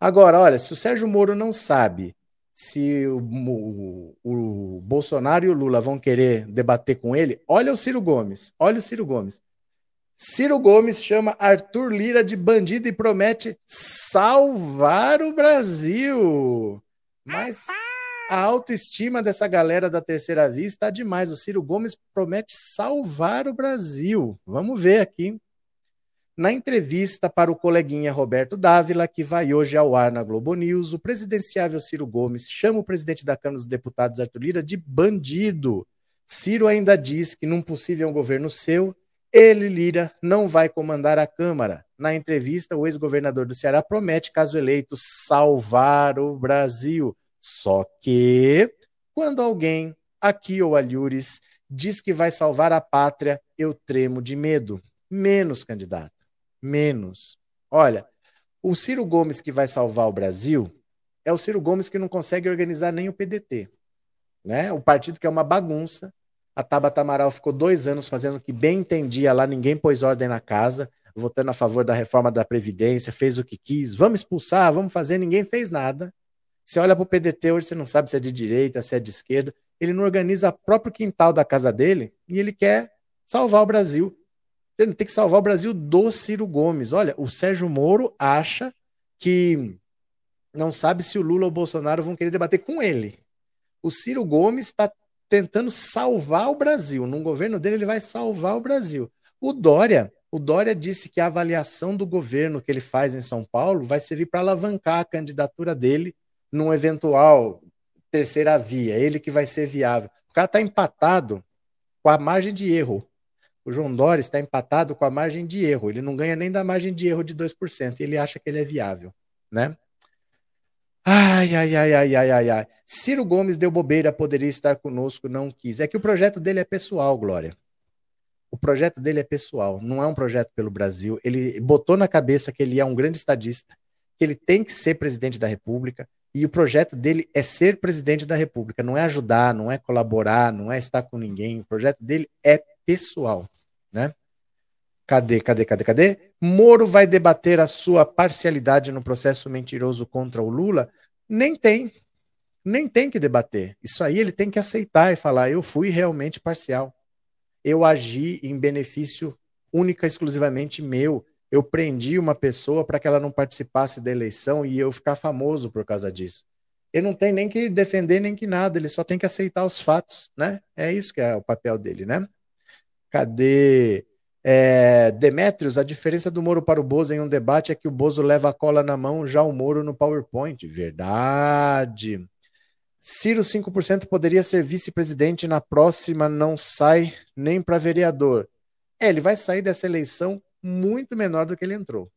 Agora, olha, se o Sérgio Moro não sabe se o, o, o, Bolsonaro e o Lula vão querer debater com ele, olha o Ciro Gomes, olha o Ciro Gomes. Ciro Gomes chama Arthur Lira de bandido e promete salvar o Brasil. Mas a autoestima dessa galera da terceira via está demais. O Ciro Gomes promete salvar o Brasil. Vamos ver aqui. Na entrevista para o coleguinha Roberto Dávila, que vai hoje ao ar na Globo News, o presidenciável Ciro Gomes chama o presidente da Câmara dos Deputados, Arthur Lira, de bandido. Ciro ainda diz que num possível governo seu, ele, Lira, não vai comandar a Câmara. Na entrevista, o ex-governador do Ceará promete, caso eleito, salvar o Brasil. Só que, quando alguém, aqui ou alhures, diz que vai salvar a pátria, eu tremo de medo. Menos, candidato menos. Olha, o Ciro Gomes que vai salvar o Brasil é o Ciro Gomes que não consegue organizar nem o PDT. Né? O partido que é uma bagunça. A Tabata Amaral ficou dois anos fazendo o que bem entendia lá, ninguém pôs ordem na casa, votando a favor da reforma da Previdência, fez o que quis, vamos expulsar, vamos fazer, ninguém fez nada. Você olha para o PDT hoje, você não sabe se é de direita, se é de esquerda. Ele não organiza o próprio quintal da casa dele e ele quer salvar o Brasil. Ele tem que salvar o Brasil do Ciro Gomes. Olha, o Sérgio Moro acha que não sabe se o Lula ou o Bolsonaro vão querer debater com ele. O Ciro Gomes está tentando salvar o Brasil. No governo dele, ele vai salvar o Brasil. O Dória, o Dória disse que a avaliação do governo que ele faz em São Paulo vai servir para alavancar a candidatura dele num eventual terceira via, ele que vai ser viável. O cara está empatado com a margem de erro o João Dória está empatado com a margem de erro. Ele não ganha nem da margem de erro de 2%. E ele acha que ele é viável, né? Ai, ai, ai, ai, ai, ai, ai. Ciro Gomes deu bobeira, poderia estar conosco, não quis. É que o projeto dele é pessoal, Glória. O projeto dele é pessoal, não é um projeto pelo Brasil. Ele botou na cabeça que ele é um grande estadista, que ele tem que ser presidente da República, e o projeto dele é ser presidente da República, não é ajudar, não é colaborar, não é estar com ninguém. O projeto dele é pessoal né? Cadê, cadê, cadê, cadê? Moro vai debater a sua parcialidade no processo mentiroso contra o Lula? Nem tem. Nem tem que debater. Isso aí ele tem que aceitar e falar: eu fui realmente parcial. Eu agi em benefício única exclusivamente meu. Eu prendi uma pessoa para que ela não participasse da eleição e eu ficar famoso por causa disso. Ele não tem nem que defender nem que nada, ele só tem que aceitar os fatos, né? É isso que é o papel dele, né? Cadê? É, Demetrios, a diferença do Moro para o Bozo em um debate é que o Bozo leva a cola na mão, já o Moro no PowerPoint. Verdade. Ciro 5% poderia ser vice-presidente na próxima, não sai nem para vereador. É, ele vai sair dessa eleição muito menor do que ele entrou.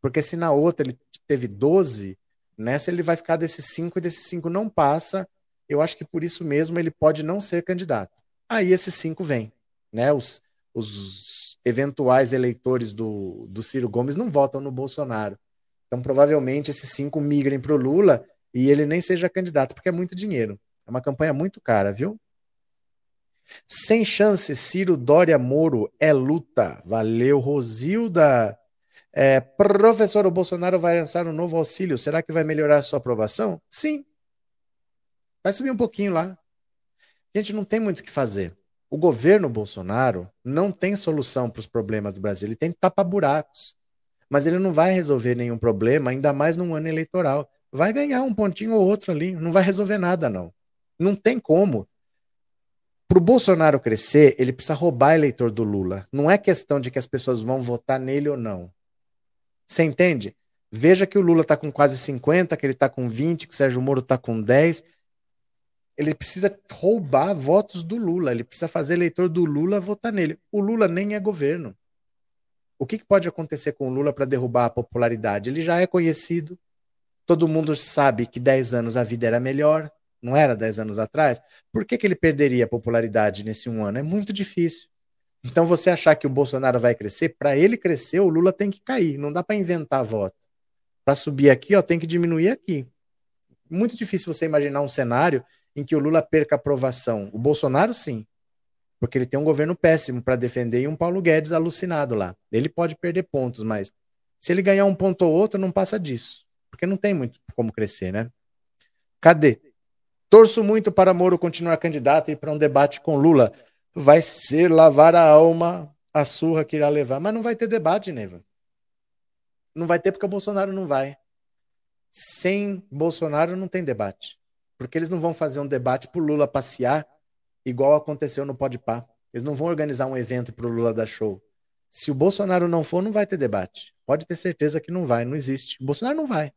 Porque se na outra ele teve 12, nessa ele vai ficar desses 5 e desses 5 não passa. Eu acho que por isso mesmo ele pode não ser candidato. Aí esses 5 vêm né, os, os eventuais eleitores do, do Ciro Gomes não votam no Bolsonaro. Então, provavelmente, esses cinco migrem para o Lula e ele nem seja candidato, porque é muito dinheiro. É uma campanha muito cara, viu? Sem chance, Ciro Dória Moro é luta. Valeu, Rosilda. É, professor, o Bolsonaro vai lançar um novo auxílio. Será que vai melhorar a sua aprovação? Sim. Vai subir um pouquinho lá. Gente não tem muito o que fazer. O governo Bolsonaro não tem solução para os problemas do Brasil. Ele tem tapa-buracos. Mas ele não vai resolver nenhum problema, ainda mais num ano eleitoral. Vai ganhar um pontinho ou outro ali. Não vai resolver nada, não. Não tem como. Para o Bolsonaro crescer, ele precisa roubar eleitor do Lula. Não é questão de que as pessoas vão votar nele ou não. Você entende? Veja que o Lula está com quase 50, que ele está com 20, que o Sérgio Moro está com 10. Ele precisa roubar votos do Lula. Ele precisa fazer eleitor do Lula votar nele. O Lula nem é governo. O que, que pode acontecer com o Lula para derrubar a popularidade? Ele já é conhecido. Todo mundo sabe que 10 anos a vida era melhor. Não era 10 anos atrás? Por que, que ele perderia a popularidade nesse um ano? É muito difícil. Então, você achar que o Bolsonaro vai crescer, para ele crescer, o Lula tem que cair. Não dá para inventar voto. Para subir aqui, ó, tem que diminuir aqui. Muito difícil você imaginar um cenário em que o Lula perca aprovação. O Bolsonaro, sim. Porque ele tem um governo péssimo para defender e um Paulo Guedes alucinado lá. Ele pode perder pontos, mas se ele ganhar um ponto ou outro, não passa disso. Porque não tem muito como crescer, né? Cadê? Torço muito para Moro continuar candidato e ir para um debate com Lula vai ser lavar a alma a surra que irá levar. Mas não vai ter debate, Neiva. Não vai ter porque o Bolsonaro não vai. Sem Bolsonaro não tem debate. Porque eles não vão fazer um debate para Lula passear, igual aconteceu no Podpah. Eles não vão organizar um evento para o Lula dar show. Se o Bolsonaro não for, não vai ter debate. Pode ter certeza que não vai, não existe. O Bolsonaro não vai,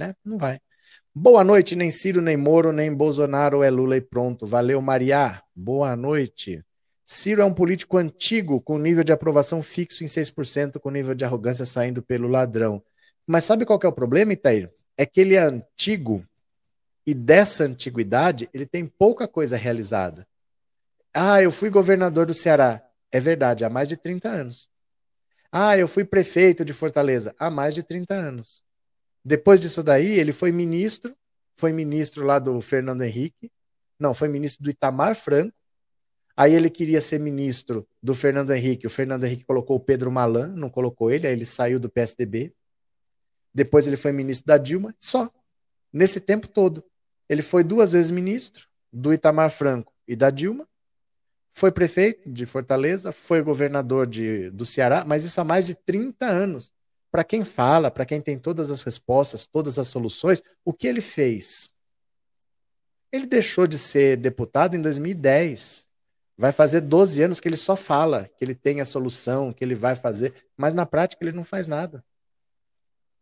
né? Não vai. Boa noite, nem Ciro, nem Moro, nem Bolsonaro é Lula e pronto. Valeu, Maria. Boa noite. Ciro é um político antigo, com nível de aprovação fixo em 6%, com nível de arrogância saindo pelo ladrão. Mas sabe qual é o problema, Itair? É que ele é antigo e dessa antiguidade ele tem pouca coisa realizada. Ah, eu fui governador do Ceará. É verdade, há mais de 30 anos. Ah, eu fui prefeito de Fortaleza. Há mais de 30 anos. Depois disso daí, ele foi ministro, foi ministro lá do Fernando Henrique. Não, foi ministro do Itamar Franco Aí ele queria ser ministro do Fernando Henrique. O Fernando Henrique colocou o Pedro Malan, não colocou ele, aí ele saiu do PSDB. Depois ele foi ministro da Dilma, só. Nesse tempo todo. Ele foi duas vezes ministro do Itamar Franco e da Dilma. Foi prefeito de Fortaleza, foi governador de, do Ceará, mas isso há mais de 30 anos. Para quem fala, para quem tem todas as respostas, todas as soluções, o que ele fez? Ele deixou de ser deputado em 2010 Vai fazer 12 anos que ele só fala que ele tem a solução, que ele vai fazer, mas na prática ele não faz nada.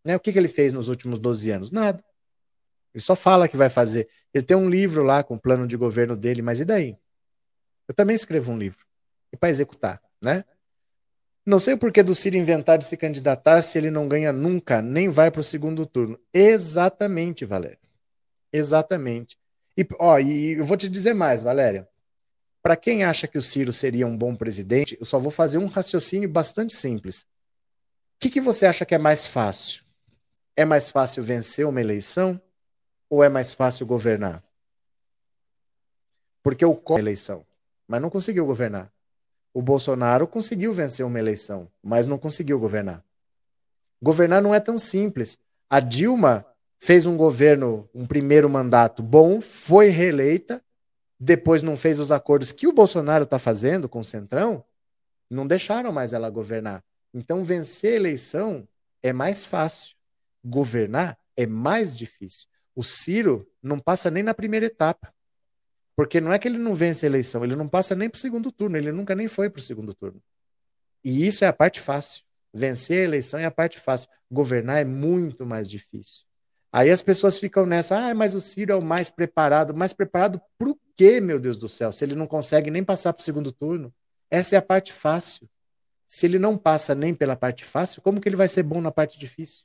Né? O que, que ele fez nos últimos 12 anos? Nada. Ele só fala que vai fazer. Ele tem um livro lá com o plano de governo dele, mas e daí? Eu também escrevo um livro. E para executar, né? Não sei o porquê do Ciro inventar de se candidatar se ele não ganha nunca, nem vai para o segundo turno. Exatamente, Valéria. Exatamente. E, ó, e eu vou te dizer mais, Valéria. Para quem acha que o Ciro seria um bom presidente, eu só vou fazer um raciocínio bastante simples. O que, que você acha que é mais fácil? É mais fácil vencer uma eleição ou é mais fácil governar? Porque o a eleição, mas não conseguiu governar. O Bolsonaro conseguiu vencer uma eleição, mas não conseguiu governar. Governar não é tão simples. A Dilma fez um governo, um primeiro mandato bom, foi reeleita, depois não fez os acordos que o Bolsonaro está fazendo com o Centrão, não deixaram mais ela governar. Então, vencer a eleição é mais fácil. Governar é mais difícil. O Ciro não passa nem na primeira etapa. Porque não é que ele não vence a eleição, ele não passa nem para o segundo turno, ele nunca nem foi para o segundo turno. E isso é a parte fácil. Vencer a eleição é a parte fácil. Governar é muito mais difícil. Aí as pessoas ficam nessa, ah, mas o Ciro é o mais preparado. Mais preparado pro quê, meu Deus do céu? Se ele não consegue nem passar para o segundo turno. Essa é a parte fácil. Se ele não passa nem pela parte fácil, como que ele vai ser bom na parte difícil?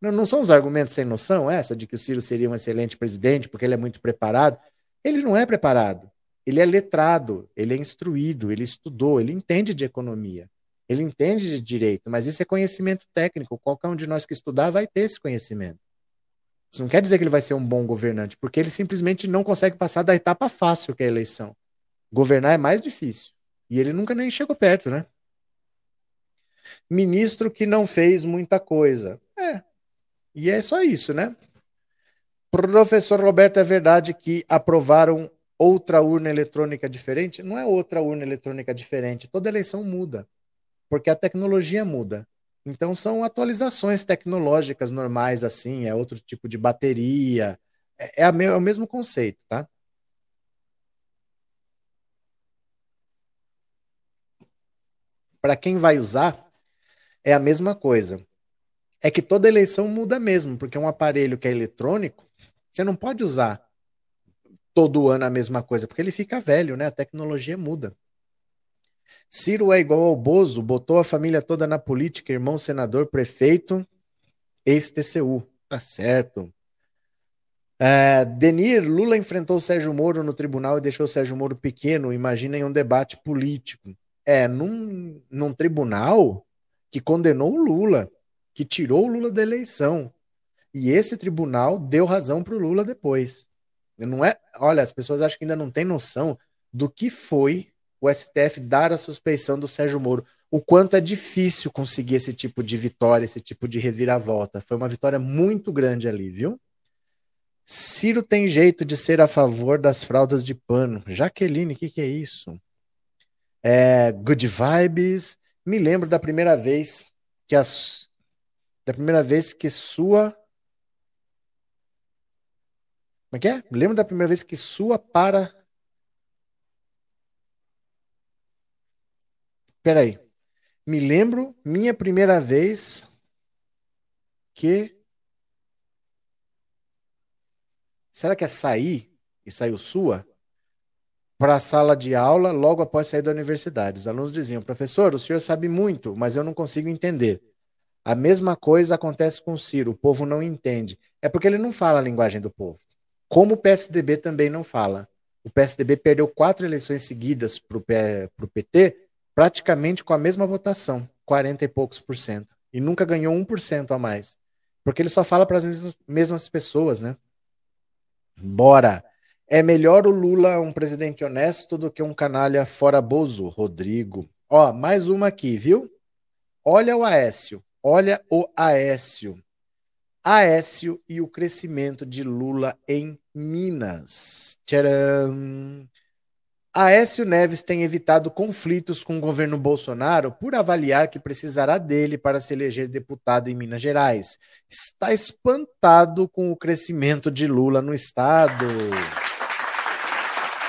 Não, não são os argumentos sem noção essa de que o Ciro seria um excelente presidente porque ele é muito preparado. Ele não é preparado. Ele é letrado, ele é instruído, ele estudou, ele entende de economia, ele entende de direito, mas isso é conhecimento técnico. Qualquer um de nós que estudar vai ter esse conhecimento. Isso não quer dizer que ele vai ser um bom governante, porque ele simplesmente não consegue passar da etapa fácil que é a eleição. Governar é mais difícil. E ele nunca nem chegou perto, né? Ministro que não fez muita coisa. E é só isso, né? Professor Roberto, é verdade que aprovaram outra urna eletrônica diferente? Não é outra urna eletrônica diferente. Toda eleição muda, porque a tecnologia muda. Então são atualizações tecnológicas normais, assim, é outro tipo de bateria, é, é, é o mesmo conceito, tá? Para quem vai usar, é a mesma coisa. É que toda eleição muda mesmo, porque um aparelho que é eletrônico, você não pode usar todo ano a mesma coisa, porque ele fica velho, né? A tecnologia muda. Ciro é igual ao Bozo, botou a família toda na política, irmão senador, prefeito, ex-TCU. Tá certo. É, Denir, Lula enfrentou Sérgio Moro no tribunal e deixou Sérgio Moro pequeno. Imaginem um debate político. É, num, num tribunal que condenou o Lula, que tirou o Lula da eleição. E esse tribunal deu razão para o Lula depois. Não é, olha, as pessoas acham que ainda não têm noção do que foi o STF dar a suspeição do Sérgio Moro. O quanto é difícil conseguir esse tipo de vitória, esse tipo de reviravolta. Foi uma vitória muito grande ali, viu? Ciro tem jeito de ser a favor das fraldas de pano. Jaqueline, o que, que é isso? É, good vibes. Me lembro da primeira vez que as da primeira vez que sua Como é que é? Me lembro da primeira vez que sua para Peraí. Me lembro minha primeira vez que Será que é sair e saiu sua? Para a sala de aula logo após sair da universidade. Os alunos diziam: professor, o senhor sabe muito, mas eu não consigo entender. A mesma coisa acontece com o Ciro, o povo não entende. É porque ele não fala a linguagem do povo. Como o PSDB também não fala. O PSDB perdeu quatro eleições seguidas para o PT, praticamente com a mesma votação, 40 e poucos por cento. E nunca ganhou 1% a mais. Porque ele só fala para as mesmas pessoas, né? Bora! É melhor o Lula um presidente honesto do que um canalha fora Bozo, Rodrigo. Ó, mais uma aqui, viu? Olha o Aécio, olha o Aécio. Aécio e o crescimento de Lula em Minas. Tcharam! Aécio Neves tem evitado conflitos com o governo Bolsonaro por avaliar que precisará dele para se eleger deputado em Minas Gerais. Está espantado com o crescimento de Lula no estado.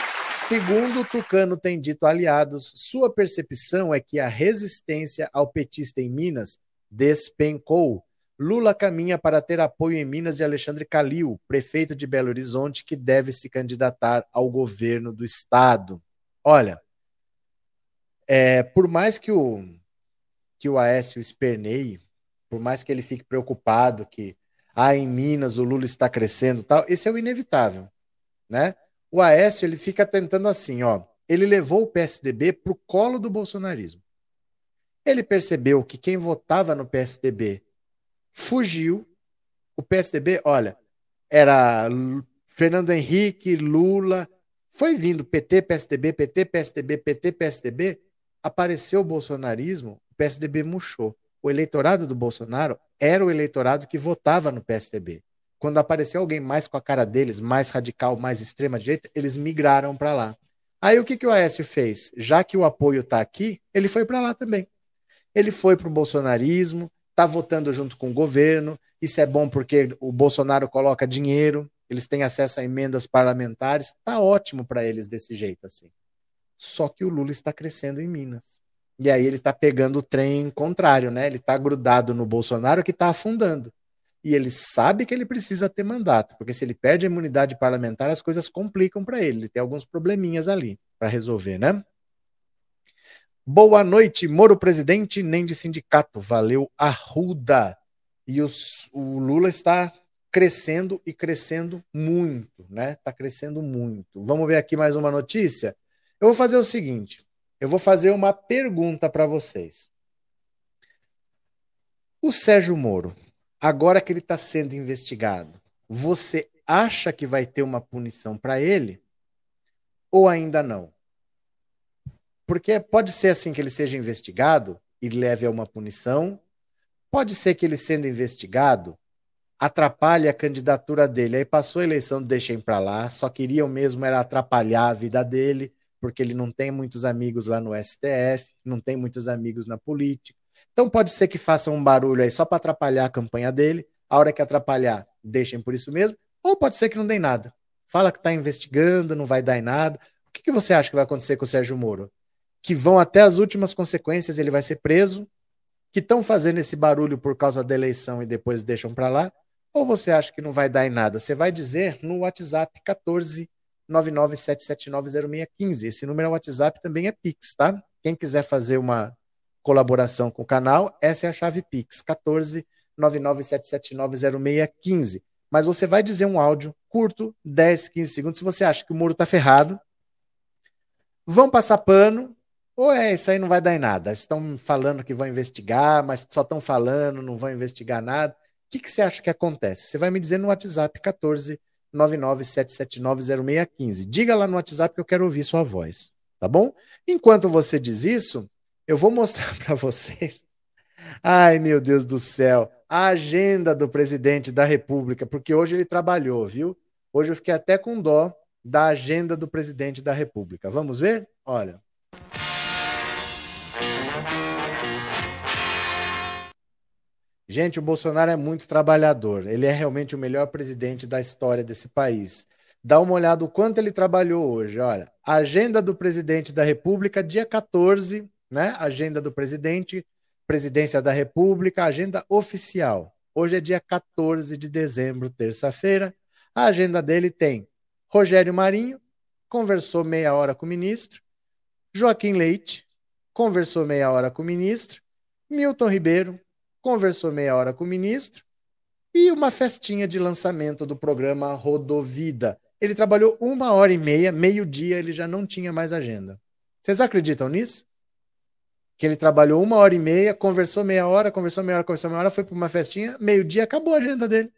Segundo o Tucano tem dito aliados, sua percepção é que a resistência ao petista em Minas despencou. Lula caminha para ter apoio em Minas de Alexandre Calil, prefeito de Belo Horizonte, que deve se candidatar ao governo do estado. Olha, é, por mais que o que o Aécio esperneie, por mais que ele fique preocupado que ah, em Minas o Lula está crescendo, tal, esse é o inevitável, né? O Aécio ele fica tentando assim, ó, ele levou o PSDB para o colo do bolsonarismo. Ele percebeu que quem votava no PSDB fugiu. O PSDB, olha, era Fernando Henrique, Lula, foi vindo PT, PSDB, PT, PSDB, PT, PSDB, apareceu o bolsonarismo, o PSDB murchou. O eleitorado do Bolsonaro era o eleitorado que votava no PSDB. Quando apareceu alguém mais com a cara deles, mais radical, mais extrema direita, eles migraram para lá. Aí o que, que o Aécio fez? Já que o apoio está aqui, ele foi para lá também. Ele foi para o bolsonarismo, está votando junto com o governo. Isso é bom porque o Bolsonaro coloca dinheiro, eles têm acesso a emendas parlamentares, está ótimo para eles desse jeito assim. Só que o Lula está crescendo em Minas. E aí ele está pegando o trem contrário, né? Ele está grudado no Bolsonaro que está afundando. E ele sabe que ele precisa ter mandato, porque se ele perde a imunidade parlamentar, as coisas complicam para ele. Ele tem alguns probleminhas ali para resolver, né? Boa noite, Moro presidente, nem de sindicato. Valeu, Arruda. E os, o Lula está crescendo e crescendo muito, né? Está crescendo muito. Vamos ver aqui mais uma notícia? Eu vou fazer o seguinte: eu vou fazer uma pergunta para vocês. O Sérgio Moro, agora que ele está sendo investigado, você acha que vai ter uma punição para ele? Ou ainda não? Porque pode ser assim que ele seja investigado e leve a uma punição. Pode ser que ele sendo investigado atrapalhe a candidatura dele. Aí passou a eleição, deixem para lá, só queriam mesmo era atrapalhar a vida dele, porque ele não tem muitos amigos lá no STF, não tem muitos amigos na política. Então pode ser que façam um barulho aí só para atrapalhar a campanha dele. A hora que atrapalhar, deixem por isso mesmo. Ou pode ser que não dê nada. Fala que está investigando, não vai dar em nada. O que, que você acha que vai acontecer com o Sérgio Moro? Que vão até as últimas consequências, ele vai ser preso, que estão fazendo esse barulho por causa da eleição e depois deixam para lá, ou você acha que não vai dar em nada? Você vai dizer no WhatsApp 14 997790615. Esse número é WhatsApp, também é Pix, tá? Quem quiser fazer uma colaboração com o canal, essa é a chave Pix, 14 997790615. Mas você vai dizer um áudio curto, 10, 15 segundos, se você acha que o muro tá ferrado. Vão passar pano, ou é, isso aí não vai dar em nada. Estão falando que vão investigar, mas só estão falando, não vão investigar nada. O que, que você acha que acontece? Você vai me dizer no WhatsApp 14 997790615. Diga lá no WhatsApp que eu quero ouvir sua voz, tá bom? Enquanto você diz isso, eu vou mostrar [LAUGHS] para vocês. Ai, meu Deus do céu, a agenda do presidente da República, porque hoje ele trabalhou, viu? Hoje eu fiquei até com dó da agenda do presidente da República. Vamos ver? Olha. Gente, o Bolsonaro é muito trabalhador. Ele é realmente o melhor presidente da história desse país. Dá uma olhada o quanto ele trabalhou hoje. Olha, agenda do presidente da República, dia 14, né? Agenda do presidente, presidência da República, agenda oficial. Hoje é dia 14 de dezembro, terça-feira. A agenda dele tem Rogério Marinho, conversou meia hora com o ministro. Joaquim Leite, conversou meia hora com o ministro. Milton Ribeiro, conversou meia hora com o ministro e uma festinha de lançamento do programa Rodovida. Ele trabalhou uma hora e meia, meio-dia, ele já não tinha mais agenda. Vocês acreditam nisso? Que ele trabalhou uma hora e meia, conversou meia hora, conversou meia hora, conversou meia hora, foi para uma festinha, meio-dia, acabou a agenda dele.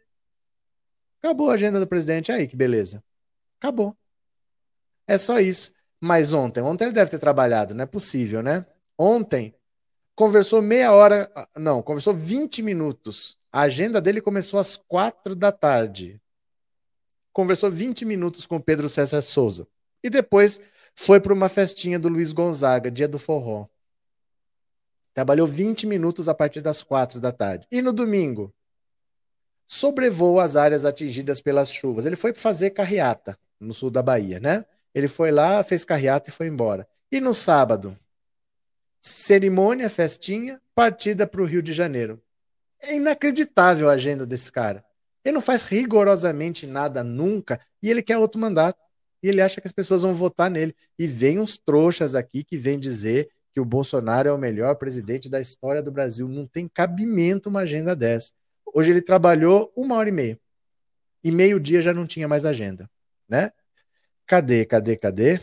Acabou a agenda do presidente. Aí, que beleza. Acabou. É só isso. Mas ontem, ontem ele deve ter trabalhado, não é possível, né? Ontem Conversou meia hora, não, conversou 20 minutos. A agenda dele começou às quatro da tarde. Conversou 20 minutos com Pedro César Souza. E depois foi para uma festinha do Luiz Gonzaga, dia do forró. Trabalhou 20 minutos a partir das quatro da tarde. E no domingo? Sobrevoou as áreas atingidas pelas chuvas. Ele foi fazer carreata no sul da Bahia, né? Ele foi lá, fez carreata e foi embora. E no sábado? Cerimônia, festinha, partida para o Rio de Janeiro. É inacreditável a agenda desse cara. Ele não faz rigorosamente nada nunca e ele quer outro mandato. E ele acha que as pessoas vão votar nele. E vem uns trouxas aqui que vêm dizer que o Bolsonaro é o melhor presidente da história do Brasil. Não tem cabimento uma agenda dessa. Hoje ele trabalhou uma hora e meia. E meio-dia já não tinha mais agenda. Né? Cadê, cadê, cadê?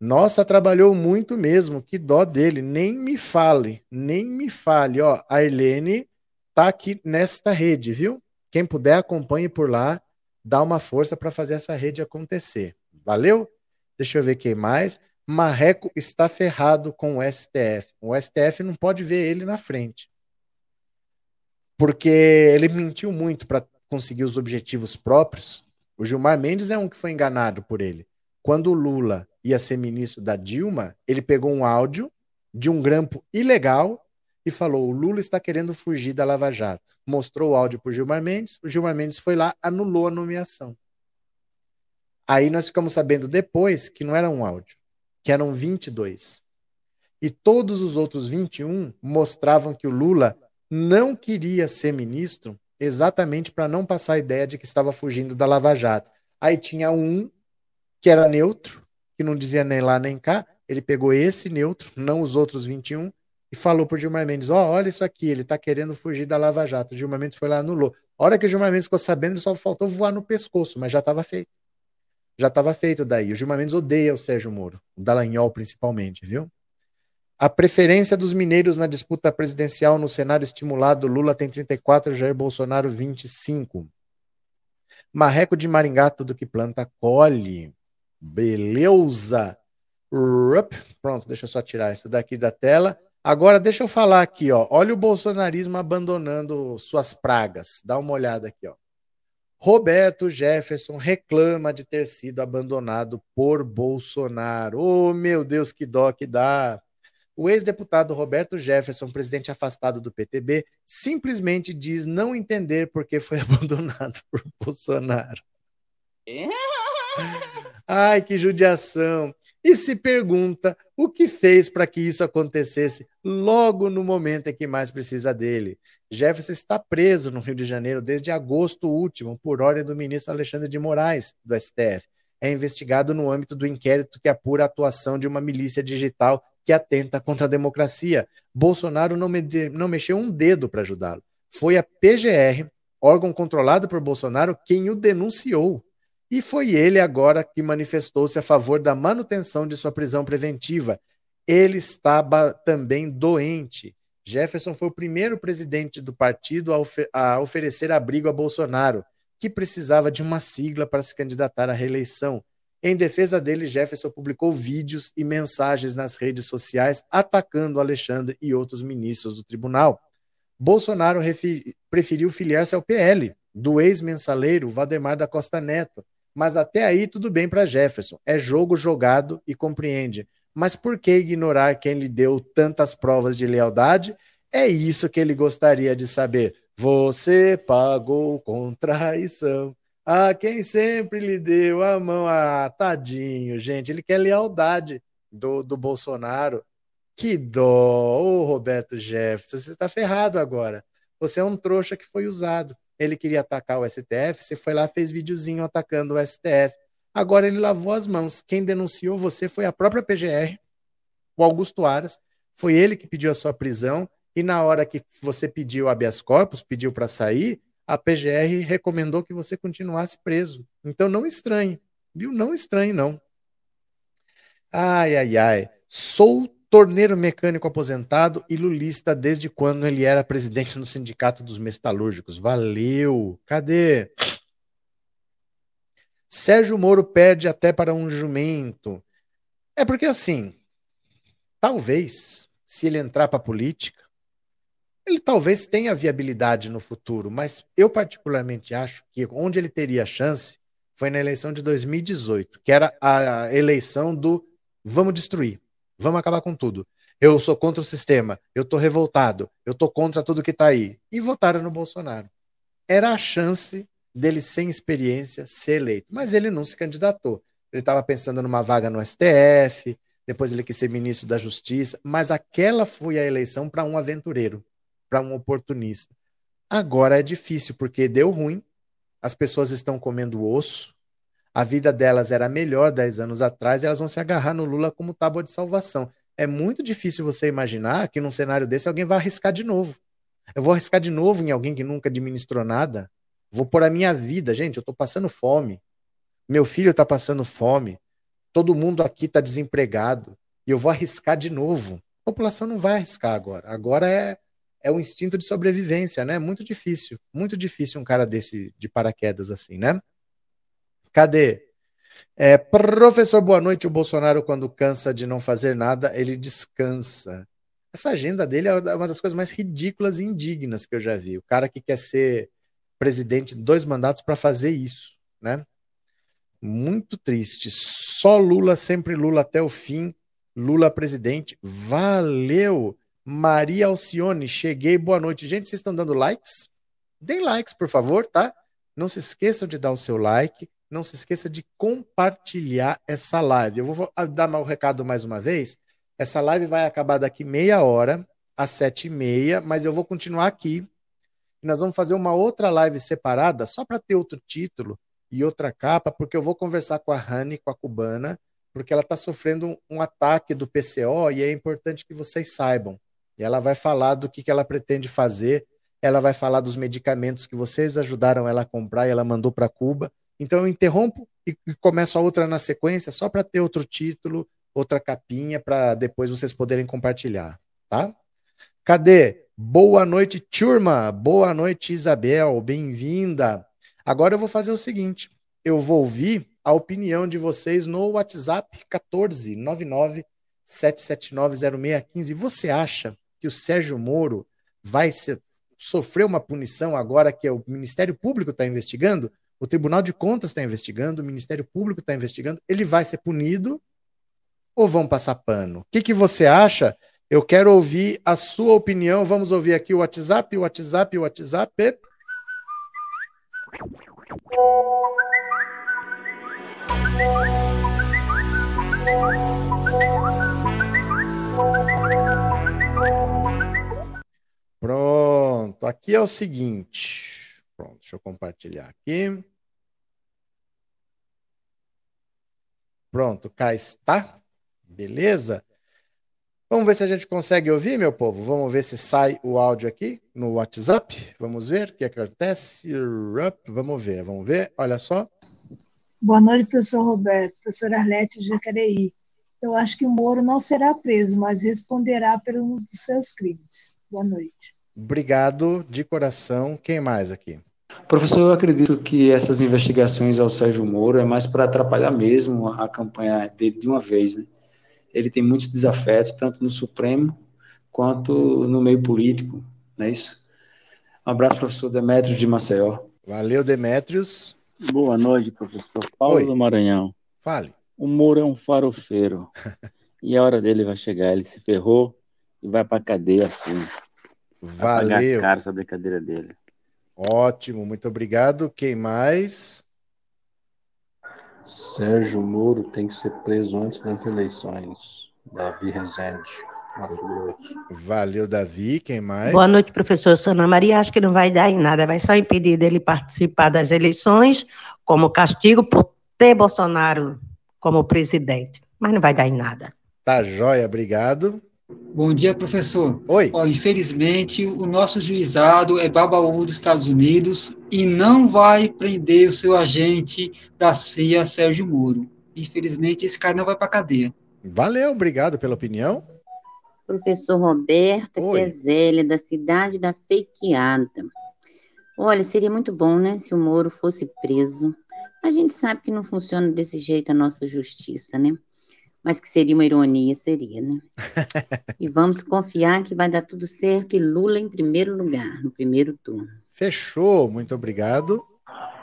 Nossa, trabalhou muito mesmo. Que dó dele. Nem me fale, nem me fale. Ó, a Arlene tá aqui nesta rede, viu? Quem puder, acompanhe por lá. Dá uma força para fazer essa rede acontecer. Valeu? Deixa eu ver quem mais. Marreco está ferrado com o STF. O STF não pode ver ele na frente. Porque ele mentiu muito para conseguir os objetivos próprios. O Gilmar Mendes é um que foi enganado por ele. Quando o Lula ia ser ministro da Dilma, ele pegou um áudio de um grampo ilegal e falou: o Lula está querendo fugir da Lava Jato. Mostrou o áudio para o Gilmar Mendes, o Gilmar Mendes foi lá, anulou a nomeação. Aí nós ficamos sabendo depois que não era um áudio, que eram 22. E todos os outros 21 mostravam que o Lula não queria ser ministro exatamente para não passar a ideia de que estava fugindo da Lava Jato. Aí tinha um que era neutro, que não dizia nem lá nem cá, ele pegou esse neutro, não os outros 21, e falou pro Gilmar Mendes: Ó, oh, olha isso aqui, ele tá querendo fugir da Lava Jato. O Gilmar Mendes foi lá anulou. A hora que o Gilmar Mendes ficou sabendo, ele só faltou voar no pescoço, mas já estava feito. Já estava feito daí. O Gilmar Mendes odeia o Sérgio Moro, o Dallagnol principalmente, viu? A preferência dos mineiros na disputa presidencial no cenário estimulado, Lula tem 34, Jair Bolsonaro 25. Marreco de Maringá, tudo que planta colhe. Beleza. Pronto, deixa eu só tirar isso daqui da tela. Agora, deixa eu falar aqui, ó. Olha o bolsonarismo abandonando suas pragas. Dá uma olhada aqui, ó. Roberto Jefferson reclama de ter sido abandonado por Bolsonaro. Oh, meu Deus, que dó que dá. O ex-deputado Roberto Jefferson, presidente afastado do PTB, simplesmente diz não entender por que foi [LAUGHS] abandonado por Bolsonaro. [LAUGHS] Ai, que judiação! E se pergunta o que fez para que isso acontecesse logo no momento em que mais precisa dele. Jefferson está preso no Rio de Janeiro desde agosto último, por ordem do ministro Alexandre de Moraes, do STF. É investigado no âmbito do inquérito que apura a atuação de uma milícia digital que atenta contra a democracia. Bolsonaro não, me não mexeu um dedo para ajudá-lo. Foi a PGR, órgão controlado por Bolsonaro, quem o denunciou. E foi ele agora que manifestou-se a favor da manutenção de sua prisão preventiva. Ele estava também doente. Jefferson foi o primeiro presidente do partido a, ofer a oferecer abrigo a Bolsonaro, que precisava de uma sigla para se candidatar à reeleição. Em defesa dele, Jefferson publicou vídeos e mensagens nas redes sociais atacando Alexandre e outros ministros do tribunal. Bolsonaro preferiu filiar-se ao PL, do ex-mensaleiro Valdemar da Costa Neto. Mas até aí tudo bem para Jefferson. É jogo jogado e compreende. Mas por que ignorar quem lhe deu tantas provas de lealdade? É isso que ele gostaria de saber. Você pagou com traição. Ah, quem sempre lhe deu a mão. Ah, tadinho, gente. Ele quer lealdade do, do Bolsonaro. Que dó, ô Roberto Jefferson. Você está ferrado agora. Você é um trouxa que foi usado. Ele queria atacar o STF, você foi lá, fez videozinho atacando o STF. Agora ele lavou as mãos. Quem denunciou você foi a própria PGR, o Augusto Aras. Foi ele que pediu a sua prisão. E na hora que você pediu habeas corpus, pediu para sair, a PGR recomendou que você continuasse preso. Então não estranhe, viu? Não estranhe, não. Ai, ai, ai. Sou torneiro mecânico aposentado e lulista desde quando ele era presidente do Sindicato dos Metalúrgicos. Valeu! Cadê? Sérgio Moro perde até para um jumento. É porque assim, talvez, se ele entrar para a política, ele talvez tenha viabilidade no futuro, mas eu particularmente acho que onde ele teria chance foi na eleição de 2018, que era a eleição do vamos destruir, vamos acabar com tudo. Eu sou contra o sistema, eu tô revoltado, eu tô contra tudo que tá aí. E votaram no Bolsonaro. Era a chance dele, sem experiência, ser eleito. Mas ele não se candidatou. Ele estava pensando numa vaga no STF, depois ele quis ser ministro da Justiça, mas aquela foi a eleição para um aventureiro para um oportunista. Agora é difícil, porque deu ruim, as pessoas estão comendo osso, a vida delas era melhor 10 anos atrás elas vão se agarrar no Lula como tábua de salvação. É muito difícil você imaginar que num cenário desse alguém vai arriscar de novo. Eu vou arriscar de novo em alguém que nunca administrou nada. Vou pôr a minha vida, gente, eu estou passando fome. Meu filho está passando fome. Todo mundo aqui está desempregado. E eu vou arriscar de novo. A população não vai arriscar agora. Agora é é o instinto de sobrevivência, né? Muito difícil, muito difícil um cara desse de paraquedas assim, né? Cadê? É, professor, boa noite. O Bolsonaro, quando cansa de não fazer nada, ele descansa. Essa agenda dele é uma das coisas mais ridículas e indignas que eu já vi. O cara que quer ser presidente de dois mandatos para fazer isso, né? Muito triste. Só Lula, sempre Lula até o fim. Lula presidente. Valeu! Maria Alcione, cheguei, boa noite. Gente, vocês estão dando likes? Deem likes, por favor, tá? Não se esqueçam de dar o seu like, não se esqueça de compartilhar essa live. Eu vou dar o recado mais uma vez. Essa live vai acabar daqui meia hora, às sete e meia, mas eu vou continuar aqui. Nós vamos fazer uma outra live separada, só para ter outro título e outra capa, porque eu vou conversar com a Rani, com a cubana, porque ela está sofrendo um, um ataque do PCO e é importante que vocês saibam. E ela vai falar do que, que ela pretende fazer, ela vai falar dos medicamentos que vocês ajudaram ela a comprar e ela mandou para Cuba. Então eu interrompo e começo a outra na sequência, só para ter outro título, outra capinha, para depois vocês poderem compartilhar, tá? Cadê? Boa noite, turma. Boa noite, Isabel. Bem-vinda. Agora eu vou fazer o seguinte: eu vou ouvir a opinião de vocês no WhatsApp 1499 7790615. Você acha que o Sérgio Moro vai ser, sofrer uma punição agora que o Ministério Público está investigando? O Tribunal de Contas está investigando, o Ministério Público está investigando. Ele vai ser punido ou vão passar pano? O que, que você acha? Eu quero ouvir a sua opinião. Vamos ouvir aqui o WhatsApp, o WhatsApp, o WhatsApp. Pronto, aqui é o seguinte. Pronto, deixa eu compartilhar aqui. Pronto, cá está. Beleza? Vamos ver se a gente consegue ouvir, meu povo. Vamos ver se sai o áudio aqui no WhatsApp. Vamos ver o que acontece. Vamos ver, vamos ver. Olha só. Boa noite, professor Roberto. Professor Arlete de Jacareí. Eu acho que o Moro não será preso, mas responderá por um dos seus crimes. Boa noite. Obrigado de coração. Quem mais aqui? Professor, eu acredito que essas investigações ao Sérgio Moro é mais para atrapalhar mesmo a campanha dele de uma vez, né? Ele tem muitos desafetos, tanto no Supremo quanto no meio político, não é isso? Um abraço, professor Demetrios de Maceió. Valeu, Demetrios. Boa noite, professor Paulo Oi. do Maranhão. Fale. O Moro é um farofeiro. [LAUGHS] e a hora dele vai chegar. Ele se ferrou e vai para cadeia assim. Valeu. Vai pagar caro essa brincadeira dele. Ótimo, muito obrigado. Quem mais? Sérgio Moro tem que ser preso antes das eleições. Davi Rezende. Valeu, Davi. Quem mais? Boa noite, professor Sana Maria. Acho que não vai dar em nada. Vai só impedir dele participar das eleições como castigo por ter Bolsonaro como presidente. Mas não vai dar em nada. Tá joia, obrigado. Bom dia, professor. Oi. Ó, infelizmente, o nosso juizado é babaú dos Estados Unidos e não vai prender o seu agente da CIA, Sérgio Moro. Infelizmente, esse cara não vai para cadeia. Valeu, obrigado pela opinião. Professor Roberto Quezelli, da cidade da Feiqueada. Olha, seria muito bom, né, se o Moro fosse preso. A gente sabe que não funciona desse jeito a nossa justiça, né? Mas que seria uma ironia, seria, né? [LAUGHS] e vamos confiar que vai dar tudo certo e Lula em primeiro lugar, no primeiro turno. Fechou, muito obrigado.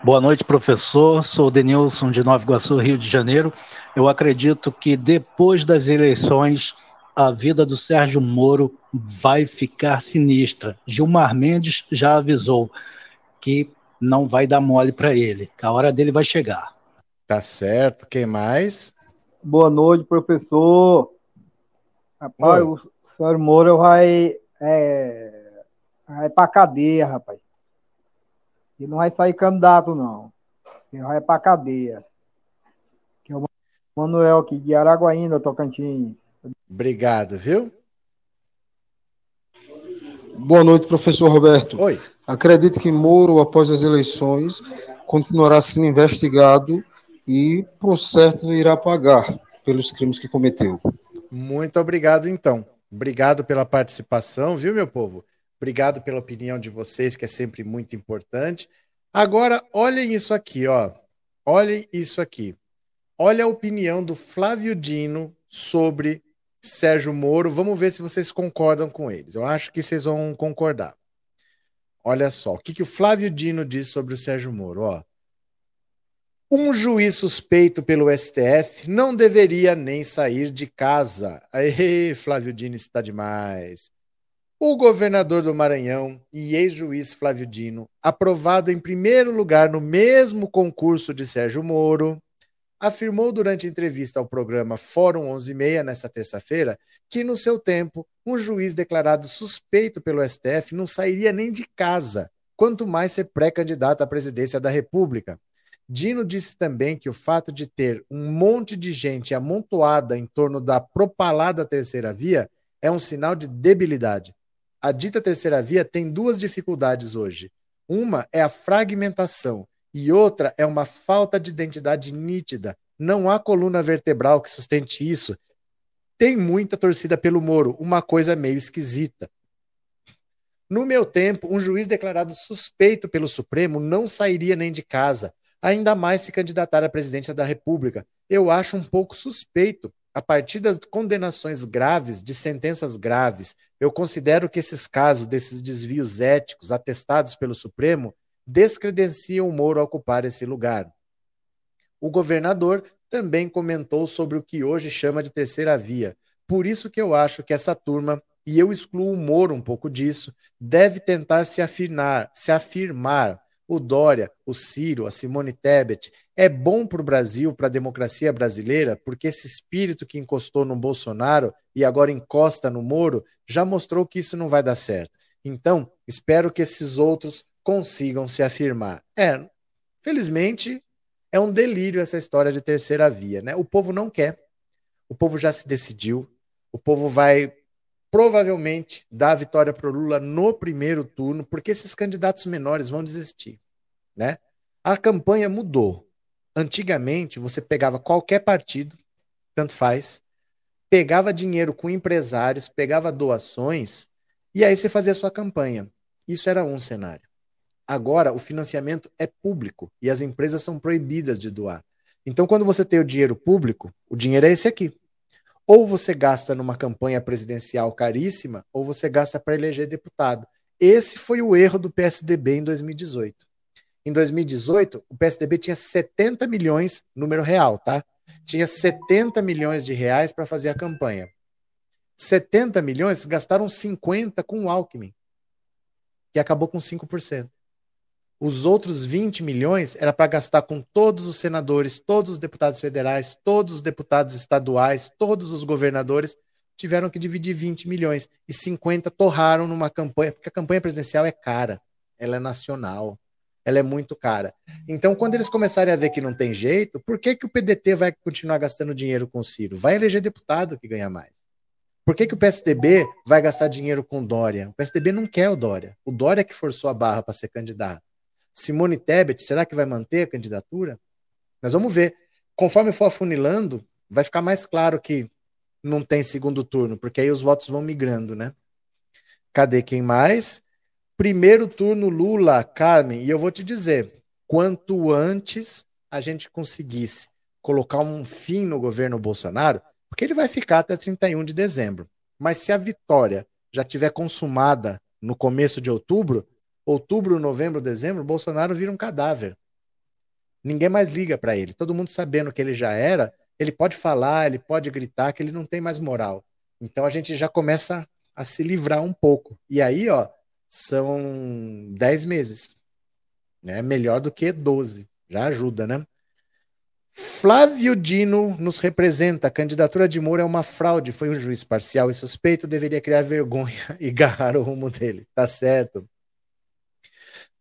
Boa noite, professor. Sou Denilson de Nova Iguaçu, Rio de Janeiro. Eu acredito que depois das eleições a vida do Sérgio Moro vai ficar sinistra. Gilmar Mendes já avisou que não vai dar mole para ele, que a hora dele vai chegar. Tá certo. Quem mais? Boa noite, professor. Rapaz, Oi. o senhor Moura vai, é, vai pra cadeia, rapaz. Ele não vai sair candidato, não. Ele vai pra cadeia. Que é o Manuel aqui de Araguaína, Tocantins. Obrigado, viu? Boa noite, professor Roberto. Oi. Acredito que Moro, após as eleições, continuará sendo investigado e, por certo, irá pagar pelos crimes que cometeu. Muito obrigado, então. Obrigado pela participação, viu, meu povo? Obrigado pela opinião de vocês, que é sempre muito importante. Agora, olhem isso aqui, ó. Olhem isso aqui. Olha a opinião do Flávio Dino sobre Sérgio Moro. Vamos ver se vocês concordam com eles. Eu acho que vocês vão concordar. Olha só, o que, que o Flávio Dino diz sobre o Sérgio Moro, ó. Um juiz suspeito pelo STF não deveria nem sair de casa. Aí, Flávio Dino está demais. O governador do Maranhão e ex-juiz Flávio Dino, aprovado em primeiro lugar no mesmo concurso de Sérgio Moro, afirmou durante entrevista ao programa Fórum 11:30 nesta terça-feira que no seu tempo um juiz declarado suspeito pelo STF não sairia nem de casa, quanto mais ser pré-candidato à presidência da República. Dino disse também que o fato de ter um monte de gente amontoada em torno da propalada terceira via é um sinal de debilidade. A dita terceira via tem duas dificuldades hoje. Uma é a fragmentação e outra é uma falta de identidade nítida. Não há coluna vertebral que sustente isso. Tem muita torcida pelo Moro, uma coisa meio esquisita. No meu tempo, um juiz declarado suspeito pelo Supremo não sairia nem de casa ainda mais se candidatar à presidência da República. Eu acho um pouco suspeito. a partir das condenações graves, de sentenças graves, eu considero que esses casos, desses desvios éticos atestados pelo Supremo, descredenciam o Moro a ocupar esse lugar. O governador também comentou sobre o que hoje chama de terceira via. Por isso que eu acho que essa turma, e eu excluo o Moro um pouco disso, deve tentar se afirmar, se afirmar o Dória, o Ciro, a Simone Tebet, é bom para o Brasil, para a democracia brasileira, porque esse espírito que encostou no Bolsonaro e agora encosta no Moro já mostrou que isso não vai dar certo. Então, espero que esses outros consigam se afirmar. É, felizmente, é um delírio essa história de terceira via, né? O povo não quer, o povo já se decidiu, o povo vai provavelmente dar a vitória para o Lula no primeiro turno, porque esses candidatos menores vão desistir, né? A campanha mudou. Antigamente, você pegava qualquer partido, tanto faz, pegava dinheiro com empresários, pegava doações, e aí você fazia sua campanha. Isso era um cenário. Agora, o financiamento é público e as empresas são proibidas de doar. Então, quando você tem o dinheiro público, o dinheiro é esse aqui. Ou você gasta numa campanha presidencial caríssima, ou você gasta para eleger deputado. Esse foi o erro do PSDB em 2018. Em 2018, o PSDB tinha 70 milhões, número real, tá? Tinha 70 milhões de reais para fazer a campanha. 70 milhões, gastaram 50 com o Alckmin, que acabou com 5%. Os outros 20 milhões era para gastar com todos os senadores, todos os deputados federais, todos os deputados estaduais, todos os governadores tiveram que dividir 20 milhões e 50 torraram numa campanha, porque a campanha presidencial é cara, ela é nacional, ela é muito cara. Então, quando eles começarem a ver que não tem jeito, por que, que o PDT vai continuar gastando dinheiro com o Ciro? Vai eleger deputado que ganha mais. Por que, que o PSDB vai gastar dinheiro com o Dória? O PSDB não quer o Dória. O Dória que forçou a barra para ser candidato. Simone Tebet, será que vai manter a candidatura? Nós vamos ver. Conforme for afunilando, vai ficar mais claro que não tem segundo turno, porque aí os votos vão migrando, né? Cadê quem mais? Primeiro turno Lula, Carmen, e eu vou te dizer, quanto antes a gente conseguisse colocar um fim no governo Bolsonaro, porque ele vai ficar até 31 de dezembro. Mas se a vitória já tiver consumada no começo de outubro, outubro, novembro, dezembro, Bolsonaro vira um cadáver. Ninguém mais liga para ele. Todo mundo sabendo que ele já era, ele pode falar, ele pode gritar que ele não tem mais moral. Então a gente já começa a se livrar um pouco. E aí, ó, são 10 meses. É melhor do que 12. Já ajuda, né? Flávio Dino nos representa. A candidatura de Moura é uma fraude. Foi um juiz parcial e suspeito. Deveria criar vergonha [LAUGHS] e garrar o rumo dele. Tá certo.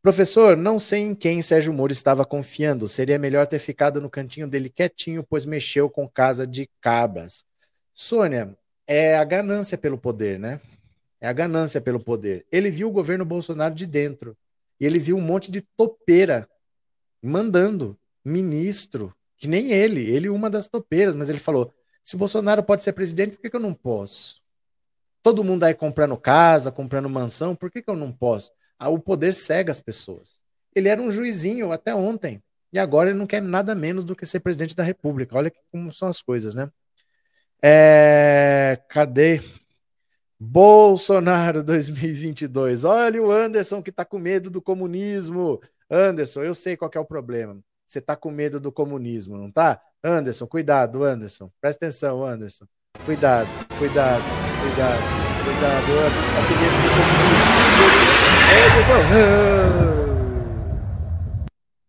Professor, não sei em quem Sérgio Moro estava confiando. Seria melhor ter ficado no cantinho dele quietinho, pois mexeu com casa de cabras. Sônia, é a ganância pelo poder, né? É a ganância pelo poder. Ele viu o governo Bolsonaro de dentro. E ele viu um monte de topeira mandando ministro, que nem ele, ele uma das topeiras, mas ele falou: se o Bolsonaro pode ser presidente, por que, que eu não posso? Todo mundo aí comprando casa, comprando mansão, por que, que eu não posso? O poder cega as pessoas. Ele era um juizinho até ontem, e agora ele não quer nada menos do que ser presidente da República. Olha como são as coisas, né? É... Cadê? Bolsonaro 2022. Olha o Anderson que está com medo do comunismo. Anderson, eu sei qual é o problema. Você está com medo do comunismo, não tá? Anderson, cuidado, Anderson. Presta atenção, Anderson. Cuidado, cuidado, cuidado, cuidado, Anderson. Tá com medo do comunismo.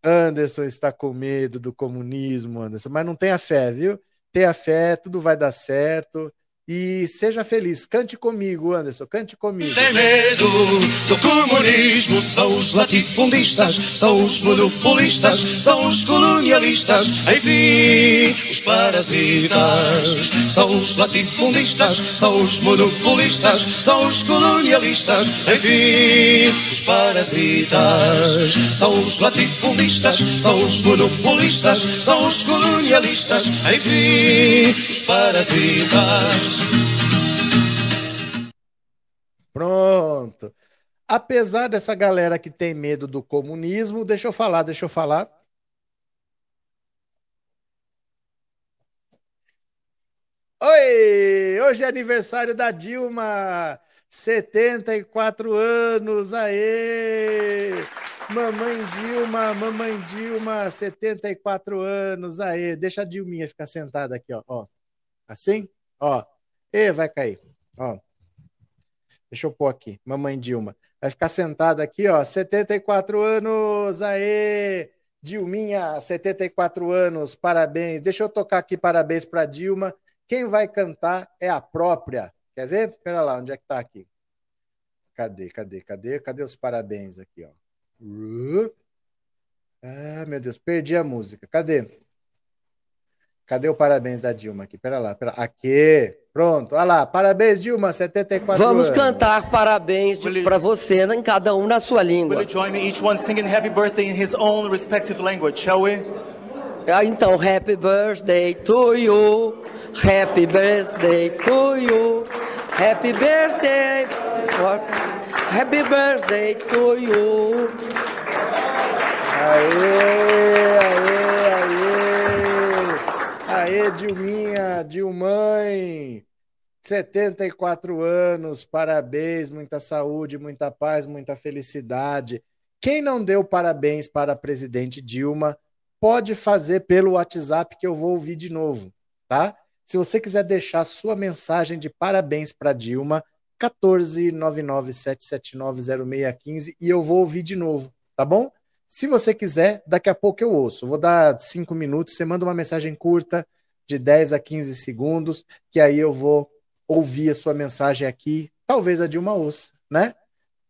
Anderson. Está com medo do comunismo, Anderson, mas não tenha fé, viu? Tenha fé, tudo vai dar certo e seja feliz. Cante comigo, Anderson, cante comigo. Tem medo do comunismo, são os latifundistas, são os monopolistas, são os colonialistas, enfim, os parasitas. São os latifundistas, são os monopolistas, são os colonialistas, enfim, os parasitas. São os latifundistas, são os monopolistas, são os colonialistas, enfim, os parasitas. Pronto. Apesar dessa galera que tem medo do comunismo, deixa eu falar, deixa eu falar. Oi! Hoje é aniversário da Dilma! 74 anos, aê! Mamãe Dilma, mamãe Dilma, 74 anos, aê! Deixa a Dilminha ficar sentada aqui, ó. ó. Assim? Ó. E vai cair. Ó. Deixa eu pôr aqui, mamãe Dilma. Vai ficar sentada aqui, ó. 74 anos, aê! Dilminha, 74 anos, parabéns. Deixa eu tocar aqui parabéns para Dilma. Quem vai cantar é a própria. Quer ver? Espera lá, onde é que tá aqui? Cadê, cadê, cadê? Cadê os parabéns aqui, ó? Ah, meu Deus, perdi a música. Cadê? Cadê o parabéns da Dilma aqui? Pera lá, pera. Aqui. Pronto. Olha lá. Parabéns, Dilma, 74 Vamos anos. cantar parabéns para você, né, em cada um na sua língua. Will you join me, each one singing happy birthday in his own respective language, shall we? Ah, então, happy birthday to you. Happy birthday to you. Happy birthday. What? Happy birthday to you. Aê, aê, Aê, Dilminha, Dilmãe. 74 anos, parabéns, muita saúde, muita paz, muita felicidade. Quem não deu parabéns para a presidente Dilma, pode fazer pelo WhatsApp que eu vou ouvir de novo, tá? Se você quiser deixar sua mensagem de parabéns para Dilma, 14997790615 e eu vou ouvir de novo, tá bom? Se você quiser, daqui a pouco eu ouço. Vou dar cinco minutos, você manda uma mensagem curta de 10 a 15 segundos, que aí eu vou ouvir a sua mensagem aqui, talvez a Dilma ouça, né?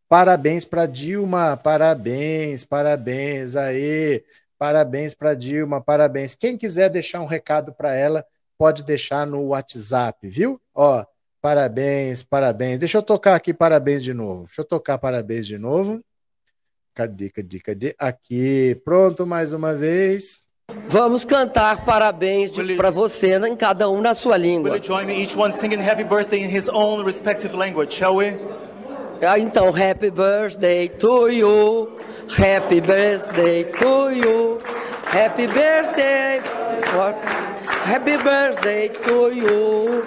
Parabéns para Dilma, parabéns, parabéns, aí, parabéns para Dilma, parabéns. Quem quiser deixar um recado para ela, pode deixar no WhatsApp, viu? Ó, parabéns, parabéns. Deixa eu tocar aqui parabéns de novo. Deixa eu tocar parabéns de novo. Cadê, cadê, cadê? Aqui, pronto mais uma vez. Vamos cantar parabéns para você, né, em cada um na sua língua. Will you join me, each one singing happy birthday in his own respective language, shall we? Ah, então, happy birthday to you. Happy birthday to you. Happy birthday. Happy birthday to you.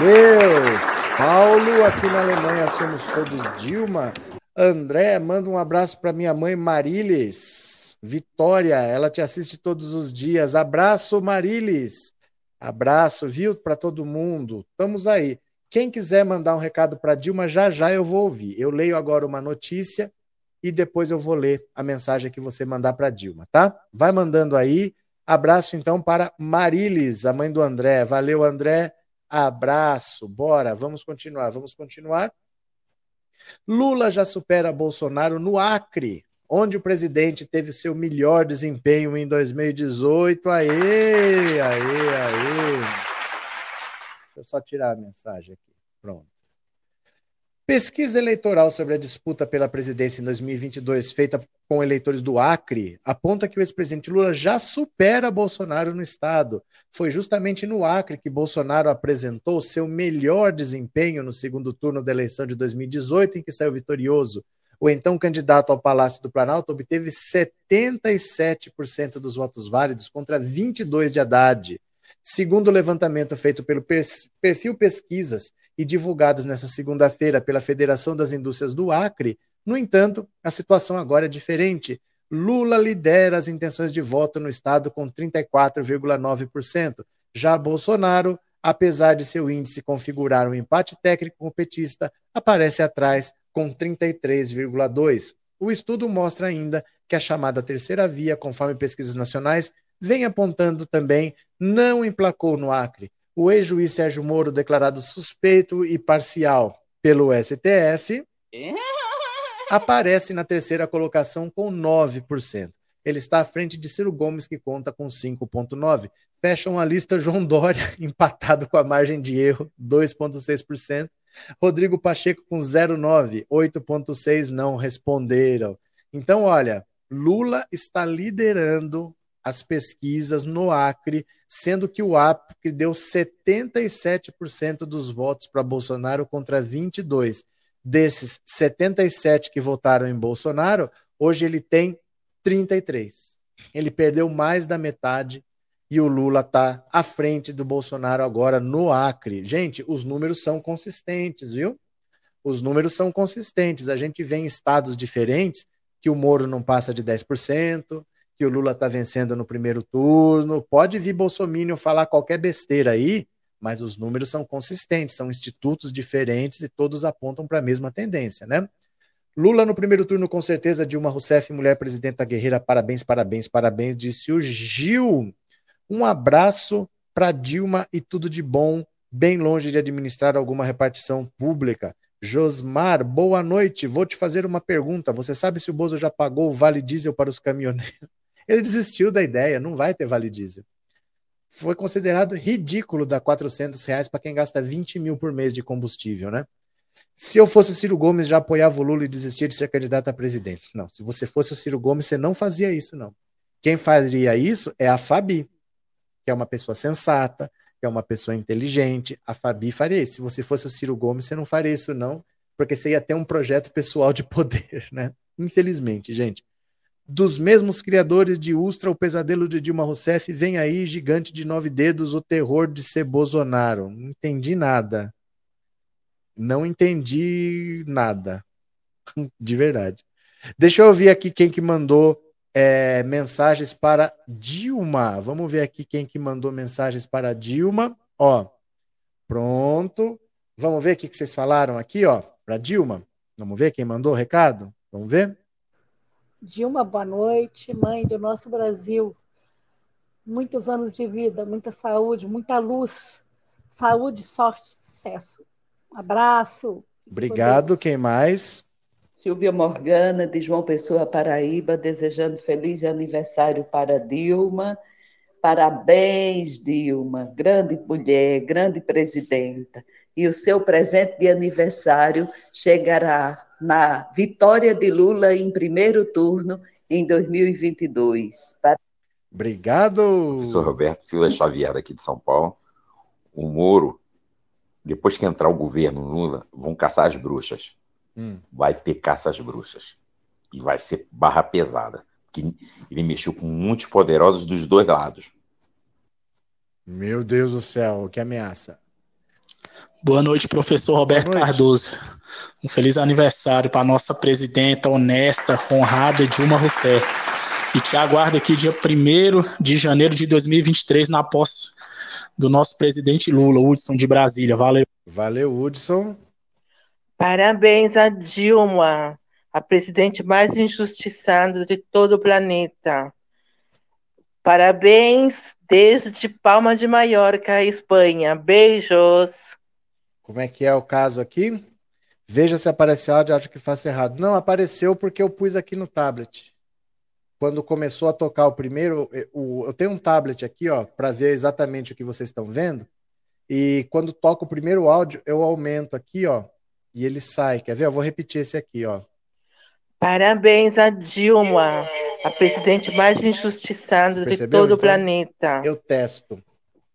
Valeu! Paulo, aqui na Alemanha somos todos Dilma. André, manda um abraço para minha mãe Marilis. Vitória, ela te assiste todos os dias. Abraço, Marilis. Abraço, viu, para todo mundo. Estamos aí. Quem quiser mandar um recado para Dilma, já já eu vou ouvir. Eu leio agora uma notícia e depois eu vou ler a mensagem que você mandar para Dilma, tá? Vai mandando aí. Abraço então para Marilis, a mãe do André. Valeu, André. Abraço. Bora, vamos continuar, vamos continuar. Lula já supera Bolsonaro no Acre, onde o presidente teve seu melhor desempenho em 2018. Aê, aê, aê. Deixa eu só tirar a mensagem aqui. Pronto. Pesquisa eleitoral sobre a disputa pela presidência em 2022, feita com eleitores do Acre, aponta que o ex-presidente Lula já supera Bolsonaro no estado. Foi justamente no Acre que Bolsonaro apresentou seu melhor desempenho no segundo turno da eleição de 2018, em que saiu vitorioso. O então candidato ao Palácio do Planalto obteve 77% dos votos válidos contra 22 de Haddad. Segundo o levantamento feito pelo Perfil Pesquisas e divulgados nesta segunda-feira pela Federação das Indústrias do Acre, no entanto, a situação agora é diferente. Lula lidera as intenções de voto no estado com 34,9%. Já Bolsonaro, apesar de seu índice configurar um empate técnico com o petista, aparece atrás com 33,2%. O estudo mostra ainda que a chamada terceira via, conforme pesquisas nacionais, vem apontando também, não emplacou no Acre. O ex-juiz Sérgio Moro, declarado suspeito e parcial pelo STF, aparece na terceira colocação com 9%. Ele está à frente de Ciro Gomes, que conta com 5,9%. Fecham a lista João Dória, [LAUGHS] empatado com a margem de erro, 2,6%. Rodrigo Pacheco com 0,9%, 8,6% não responderam. Então, olha, Lula está liderando as pesquisas no Acre, sendo que o Acre deu 77% dos votos para Bolsonaro contra 22. Desses 77 que votaram em Bolsonaro, hoje ele tem 33. Ele perdeu mais da metade e o Lula está à frente do Bolsonaro agora no Acre. Gente, os números são consistentes, viu? Os números são consistentes. A gente vê em estados diferentes que o Moro não passa de 10%, que o Lula está vencendo no primeiro turno. Pode vir Bolsonaro falar qualquer besteira aí, mas os números são consistentes, são institutos diferentes e todos apontam para a mesma tendência, né? Lula no primeiro turno, com certeza, Dilma Rousseff, mulher presidenta guerreira, parabéns, parabéns, parabéns, disse o Gil. Um abraço para Dilma e tudo de bom, bem longe de administrar alguma repartição pública. Josmar, boa noite. Vou te fazer uma pergunta. Você sabe se o Bozo já pagou o vale diesel para os caminhoneiros? Ele desistiu da ideia, não vai ter vale diesel. Foi considerado ridículo dar 400 reais para quem gasta 20 mil por mês de combustível, né? Se eu fosse o Ciro Gomes, já apoiava o Lula e desistia de ser candidato à presidência. Não, se você fosse o Ciro Gomes, você não fazia isso, não. Quem fazia isso é a Fabi, que é uma pessoa sensata, que é uma pessoa inteligente. A Fabi faria isso. Se você fosse o Ciro Gomes, você não faria isso, não, porque você ia ter um projeto pessoal de poder, [LAUGHS] né? Infelizmente, gente. Dos mesmos criadores de Ustra, o pesadelo de Dilma Rousseff, vem aí, gigante de nove dedos, o terror de ser Bolsonaro. Não entendi nada. Não entendi nada. [LAUGHS] De verdade. Deixa eu ouvir aqui quem que mandou é, mensagens para Dilma. Vamos ver aqui quem que mandou mensagens para Dilma. Ó, pronto. Vamos ver o que, que vocês falaram aqui, ó, para Dilma. Vamos ver quem mandou o recado? Vamos ver? Dilma, boa noite, mãe do nosso Brasil. Muitos anos de vida, muita saúde, muita luz. Saúde, sorte, sucesso. Um abraço. Obrigado. Quem mais? Silvia Morgana, de João Pessoa, Paraíba, desejando feliz aniversário para Dilma. Parabéns, Dilma, grande mulher, grande presidenta. E o seu presente de aniversário chegará na vitória de Lula em primeiro turno em 2022. Obrigado. Professor Roberto Silva Xavier, aqui de São Paulo. O Moro, depois que entrar o governo Lula, vão caçar as bruxas. Hum. Vai ter caça às bruxas. E vai ser barra pesada. Que ele mexeu com muitos poderosos dos dois lados. Meu Deus do céu, que ameaça. Boa noite, professor Roberto noite. Cardoso. Um feliz aniversário para a nossa presidenta honesta, honrada Dilma Rousseff. E que aguarda aqui dia 1 de janeiro de 2023 na posse do nosso presidente Lula, Hudson de Brasília. Valeu. Valeu, Hudson. Parabéns a Dilma, a presidente mais injustiçada de todo o planeta. Parabéns desde Palma de Mallorca, Espanha. Beijos. Como é que é o caso aqui? Veja se apareceu áudio, acho que faço errado. Não, apareceu porque eu pus aqui no tablet. Quando começou a tocar o primeiro, eh, eu tenho um tablet aqui, ó, para ver exatamente o que vocês estão vendo. E quando toca o primeiro áudio, eu aumento aqui, ó, e ele sai. Quer ver? Eu vou repetir esse aqui, ó. Parabéns a Dilma, a presidente mais injustiçada de todo então, o planeta. Eu testo.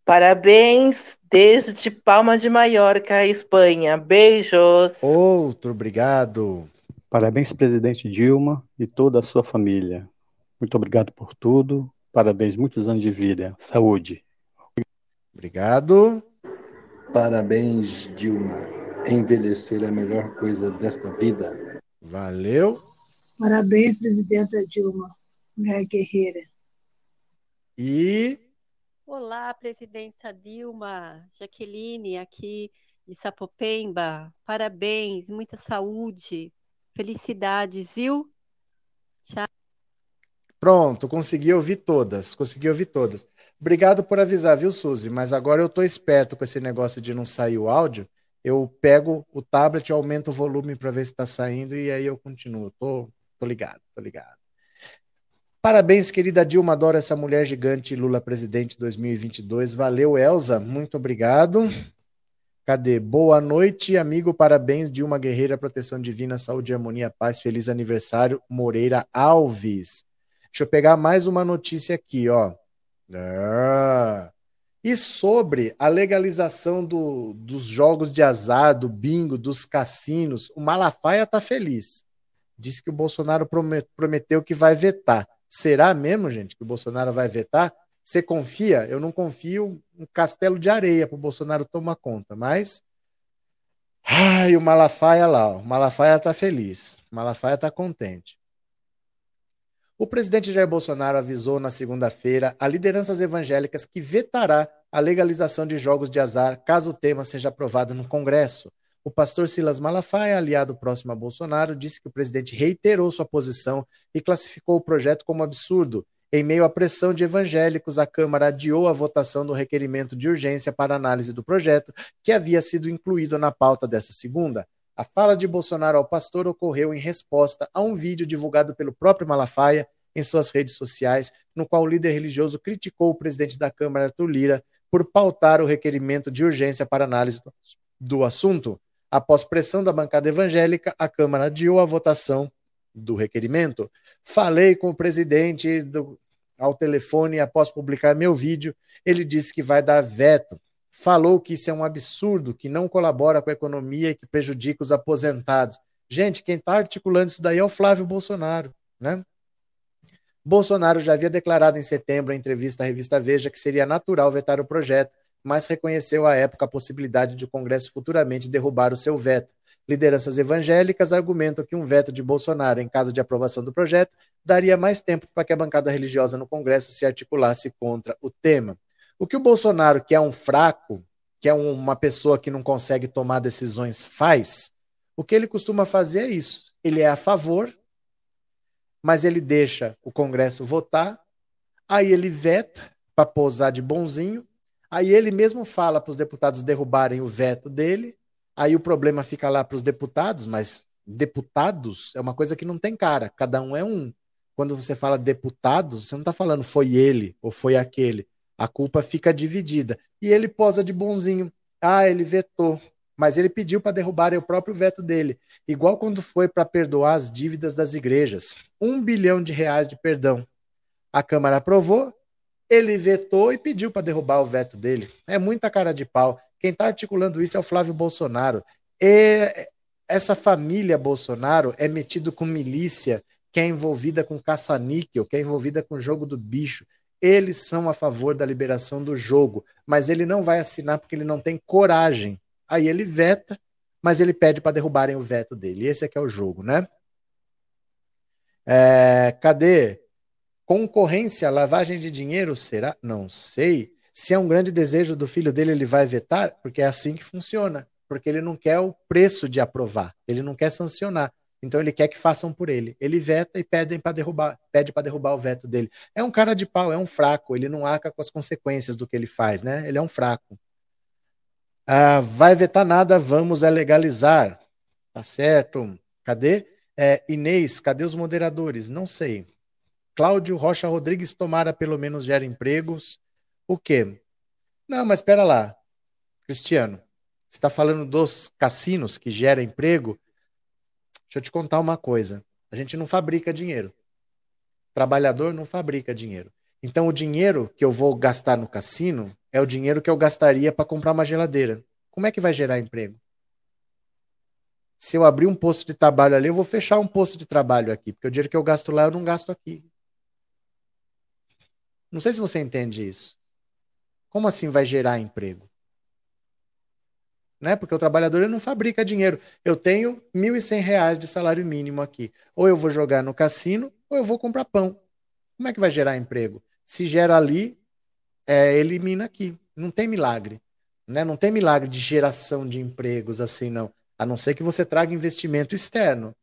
Parabéns desde Palma de Mallorca, Espanha. Beijos. Outro, obrigado. Parabéns, presidente Dilma e toda a sua família. Muito obrigado por tudo. Parabéns, muitos anos de vida. Saúde. Obrigado. Parabéns, Dilma. Envelhecer é a melhor coisa desta vida. Valeu. Parabéns, presidenta Dilma, mulher guerreira. E Olá, presidenta Dilma, Jaqueline, aqui de Sapopemba. Parabéns, muita saúde, felicidades, viu? Tchau. Pronto, consegui ouvir todas, consegui ouvir todas. Obrigado por avisar, viu, Suzy? Mas agora eu tô esperto com esse negócio de não sair o áudio. Eu pego o tablet, aumento o volume para ver se está saindo e aí eu continuo. Tô, tô ligado, tô ligado. Parabéns, querida Dilma, adoro essa mulher gigante, Lula presidente 2022. Valeu, Elza, muito obrigado. Cadê? Boa noite, amigo, parabéns, Dilma Guerreira, proteção divina, saúde, harmonia, paz, feliz aniversário, Moreira Alves. Deixa eu pegar mais uma notícia aqui, ó. Ah. E sobre a legalização do, dos jogos de azar, do bingo, dos cassinos, o Malafaia tá feliz. Disse que o Bolsonaro prometeu que vai vetar. Será mesmo, gente, que o Bolsonaro vai vetar? Você confia? Eu não confio um castelo de areia para o Bolsonaro tomar conta, mas. Ai, o Malafaia lá, ó. o Malafaia tá feliz, o Malafaia tá contente. O presidente Jair Bolsonaro avisou na segunda-feira a lideranças evangélicas que vetará a legalização de jogos de azar caso o tema seja aprovado no Congresso. O pastor Silas Malafaia, aliado próximo a Bolsonaro, disse que o presidente reiterou sua posição e classificou o projeto como absurdo. Em meio à pressão de evangélicos, a Câmara adiou a votação do requerimento de urgência para análise do projeto, que havia sido incluído na pauta desta segunda. A fala de Bolsonaro ao pastor ocorreu em resposta a um vídeo divulgado pelo próprio Malafaia em suas redes sociais, no qual o líder religioso criticou o presidente da Câmara, Arthur Lira, por pautar o requerimento de urgência para análise do assunto. Após pressão da bancada evangélica, a Câmara adiou a votação do requerimento. Falei com o presidente do, ao telefone após publicar meu vídeo. Ele disse que vai dar veto. Falou que isso é um absurdo, que não colabora com a economia e que prejudica os aposentados. Gente, quem está articulando isso daí é o Flávio Bolsonaro, né? Bolsonaro já havia declarado em setembro, em entrevista à revista Veja, que seria natural vetar o projeto, mas reconheceu à época a possibilidade de o Congresso futuramente derrubar o seu veto. Lideranças evangélicas argumentam que um veto de Bolsonaro, em caso de aprovação do projeto, daria mais tempo para que a bancada religiosa no Congresso se articulasse contra o tema. O que o Bolsonaro, que é um fraco, que é uma pessoa que não consegue tomar decisões, faz, o que ele costuma fazer é isso. Ele é a favor, mas ele deixa o Congresso votar, aí ele veta para posar de bonzinho, Aí ele mesmo fala para os deputados derrubarem o veto dele, aí o problema fica lá para os deputados, mas deputados é uma coisa que não tem cara, cada um é um. Quando você fala deputados, você não está falando foi ele ou foi aquele. A culpa fica dividida. E ele posa de bonzinho. Ah, ele vetou. Mas ele pediu para derrubarem o próprio veto dele. Igual quando foi para perdoar as dívidas das igrejas. Um bilhão de reais de perdão. A Câmara aprovou, ele vetou e pediu para derrubar o veto dele. É muita cara de pau. Quem está articulando isso é o Flávio Bolsonaro. E essa família Bolsonaro é metido com milícia, que é envolvida com caça-níquel, que é envolvida com jogo do bicho. Eles são a favor da liberação do jogo, mas ele não vai assinar porque ele não tem coragem. Aí ele veta, mas ele pede para derrubarem o veto dele. Esse é que é o jogo, né? É, cadê? Concorrência, lavagem de dinheiro, será? Não sei. Se é um grande desejo do filho dele, ele vai vetar, porque é assim que funciona. Porque ele não quer o preço de aprovar, ele não quer sancionar. Então ele quer que façam por ele. Ele veta e pedem para derrubar, pede para derrubar o veto dele. É um cara de pau, é um fraco. Ele não arca com as consequências do que ele faz, né? Ele é um fraco. Ah, vai vetar nada, vamos é legalizar. Tá certo? Cadê? É, Inês, cadê os moderadores? Não sei. Cláudio Rocha Rodrigues tomara pelo menos gera empregos. O quê? Não, mas espera lá. Cristiano, você está falando dos cassinos que geram emprego? Deixa eu te contar uma coisa. A gente não fabrica dinheiro. Trabalhador não fabrica dinheiro. Então, o dinheiro que eu vou gastar no cassino é o dinheiro que eu gastaria para comprar uma geladeira. Como é que vai gerar emprego? Se eu abrir um posto de trabalho ali, eu vou fechar um posto de trabalho aqui, porque o dinheiro que eu gasto lá eu não gasto aqui. Não sei se você entende isso. Como assim vai gerar emprego? Né? Porque o trabalhador não fabrica dinheiro. Eu tenho R$ 1.100 de salário mínimo aqui. Ou eu vou jogar no cassino, ou eu vou comprar pão. Como é que vai gerar emprego? Se gera ali, é, elimina aqui. Não tem milagre. Né? Não tem milagre de geração de empregos assim, não. A não ser que você traga investimento externo.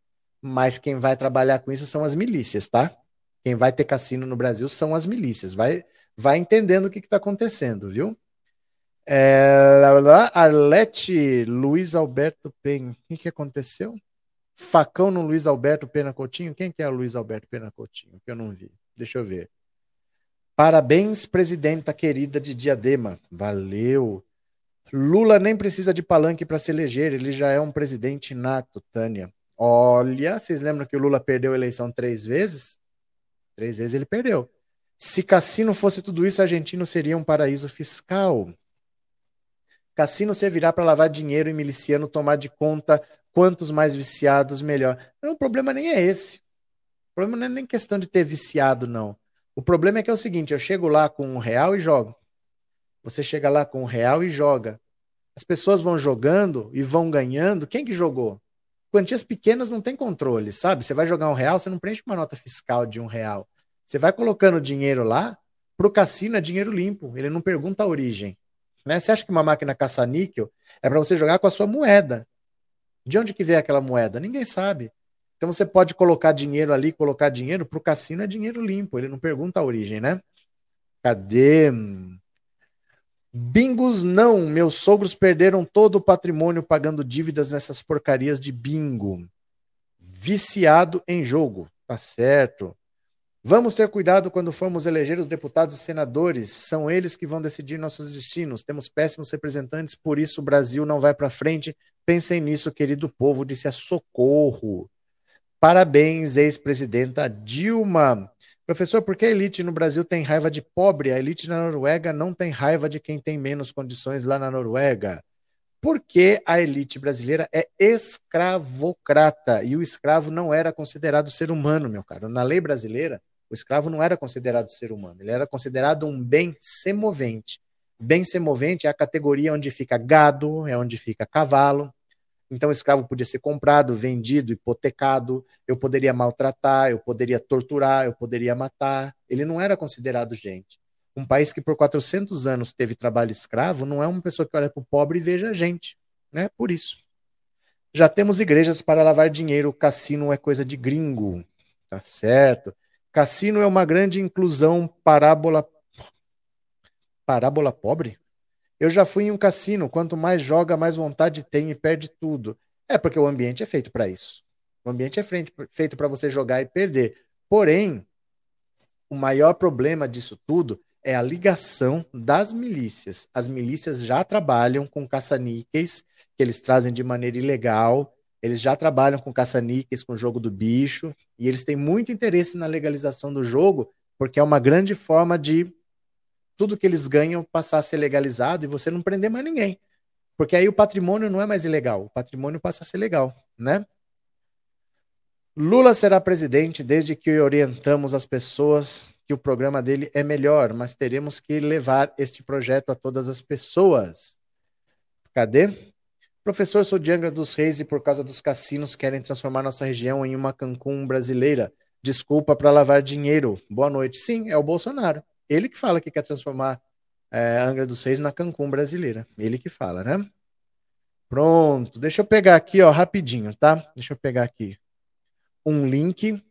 Mas quem vai trabalhar com isso são as milícias, tá? Quem vai ter cassino no Brasil são as milícias. Vai, vai entendendo o que está acontecendo, viu? É, Arlete Luiz Alberto Penha. O que, que aconteceu? Facão no Luiz Alberto Pena Coutinho? Quem que é o Luiz Alberto Pena Coutinho? Que eu não vi. Deixa eu ver. Parabéns, presidenta querida de Diadema. Valeu. Lula nem precisa de palanque para se eleger, ele já é um presidente nato, Tânia. Olha, vocês lembram que o Lula perdeu a eleição três vezes? Três vezes ele perdeu. Se cassino fosse tudo isso, argentino seria um paraíso fiscal. Cassino servirá para lavar dinheiro e miliciano tomar de conta quantos mais viciados, melhor. Não, o problema nem é esse. O problema não é nem questão de ter viciado, não. O problema é que é o seguinte: eu chego lá com um real e jogo. Você chega lá com um real e joga. As pessoas vão jogando e vão ganhando. Quem que jogou? Quantias pequenas não tem controle, sabe? Você vai jogar um real, você não preenche uma nota fiscal de um real. Você vai colocando dinheiro lá, pro cassino é dinheiro limpo. Ele não pergunta a origem. Né? Você acha que uma máquina caça-níquel é para você jogar com a sua moeda? De onde que vem aquela moeda? Ninguém sabe. Então você pode colocar dinheiro ali, colocar dinheiro para o cassino é dinheiro limpo, ele não pergunta a origem, né? Cadê? Bingos não, meus sogros perderam todo o patrimônio pagando dívidas nessas porcarias de bingo. Viciado em jogo, tá certo. Vamos ter cuidado quando formos eleger os deputados e senadores, são eles que vão decidir nossos destinos. Temos péssimos representantes, por isso o Brasil não vai para frente. Pensem nisso, querido povo, disse a Socorro. Parabéns, ex-presidenta Dilma. Professor, por que a elite no Brasil tem raiva de pobre? A elite na Noruega não tem raiva de quem tem menos condições lá na Noruega. Porque a elite brasileira é escravocrata e o escravo não era considerado ser humano, meu caro. Na lei brasileira, o escravo não era considerado ser humano, ele era considerado um bem semovente. Bem semovente é a categoria onde fica gado, é onde fica cavalo, então, o escravo podia ser comprado, vendido, hipotecado, eu poderia maltratar, eu poderia torturar, eu poderia matar. Ele não era considerado gente. Um país que por 400 anos teve trabalho escravo não é uma pessoa que olha para o pobre e veja gente, né? Por isso. Já temos igrejas para lavar dinheiro, cassino é coisa de gringo. Tá certo. Cassino é uma grande inclusão parábola parábola pobre? Eu já fui em um cassino, quanto mais joga, mais vontade tem e perde tudo. É porque o ambiente é feito para isso. O ambiente é feito para você jogar e perder. Porém, o maior problema disso tudo é a ligação das milícias. As milícias já trabalham com caça-níqueis, que eles trazem de maneira ilegal, eles já trabalham com caça-níqueis, com o jogo do bicho, e eles têm muito interesse na legalização do jogo, porque é uma grande forma de tudo que eles ganham passar a ser legalizado e você não prender mais ninguém. Porque aí o patrimônio não é mais ilegal, o patrimônio passa a ser legal, né? Lula será presidente desde que orientamos as pessoas que o programa dele é melhor, mas teremos que levar este projeto a todas as pessoas. Cadê? Professor, sou de Angra dos Reis e por causa dos cassinos querem transformar nossa região em uma Cancún brasileira. Desculpa para lavar dinheiro. Boa noite. Sim, é o Bolsonaro. Ele que fala que quer transformar é, Angra dos Reis na Cancún brasileira. Ele que fala, né? Pronto. Deixa eu pegar aqui, ó, rapidinho, tá? Deixa eu pegar aqui um link.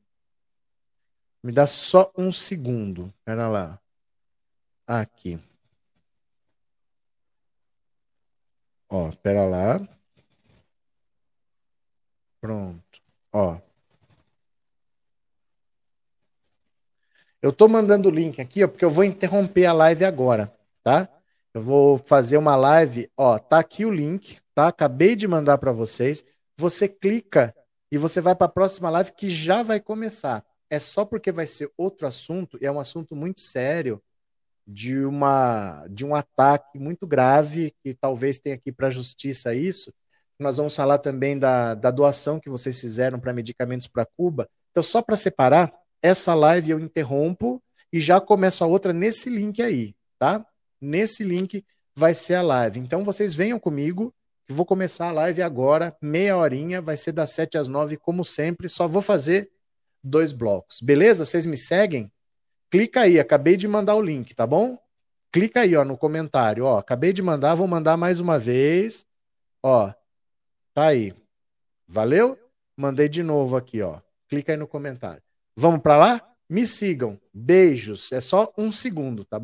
Me dá só um segundo. Pera lá. Aqui. Ó, pera lá. Pronto. Ó. Eu estou mandando o link aqui, ó, porque eu vou interromper a live agora, tá? Eu vou fazer uma live, ó, tá aqui o link, tá? Acabei de mandar para vocês. Você clica e você vai para a próxima live que já vai começar. É só porque vai ser outro assunto, e é um assunto muito sério de uma de um ataque muito grave que talvez tenha aqui para a justiça isso. Nós vamos falar também da, da doação que vocês fizeram para medicamentos para Cuba. Então, só para separar, essa live eu interrompo e já começo a outra nesse link aí, tá? Nesse link vai ser a live. Então vocês venham comigo, que vou começar a live agora, meia horinha, vai ser das 7 às 9, como sempre, só vou fazer dois blocos. Beleza? Vocês me seguem? Clica aí, acabei de mandar o link, tá bom? Clica aí, ó, no comentário, ó, acabei de mandar, vou mandar mais uma vez. Ó, tá aí. Valeu? Mandei de novo aqui, ó. Clica aí no comentário. Vamos para lá? Me sigam. Beijos. É só um segundo, tá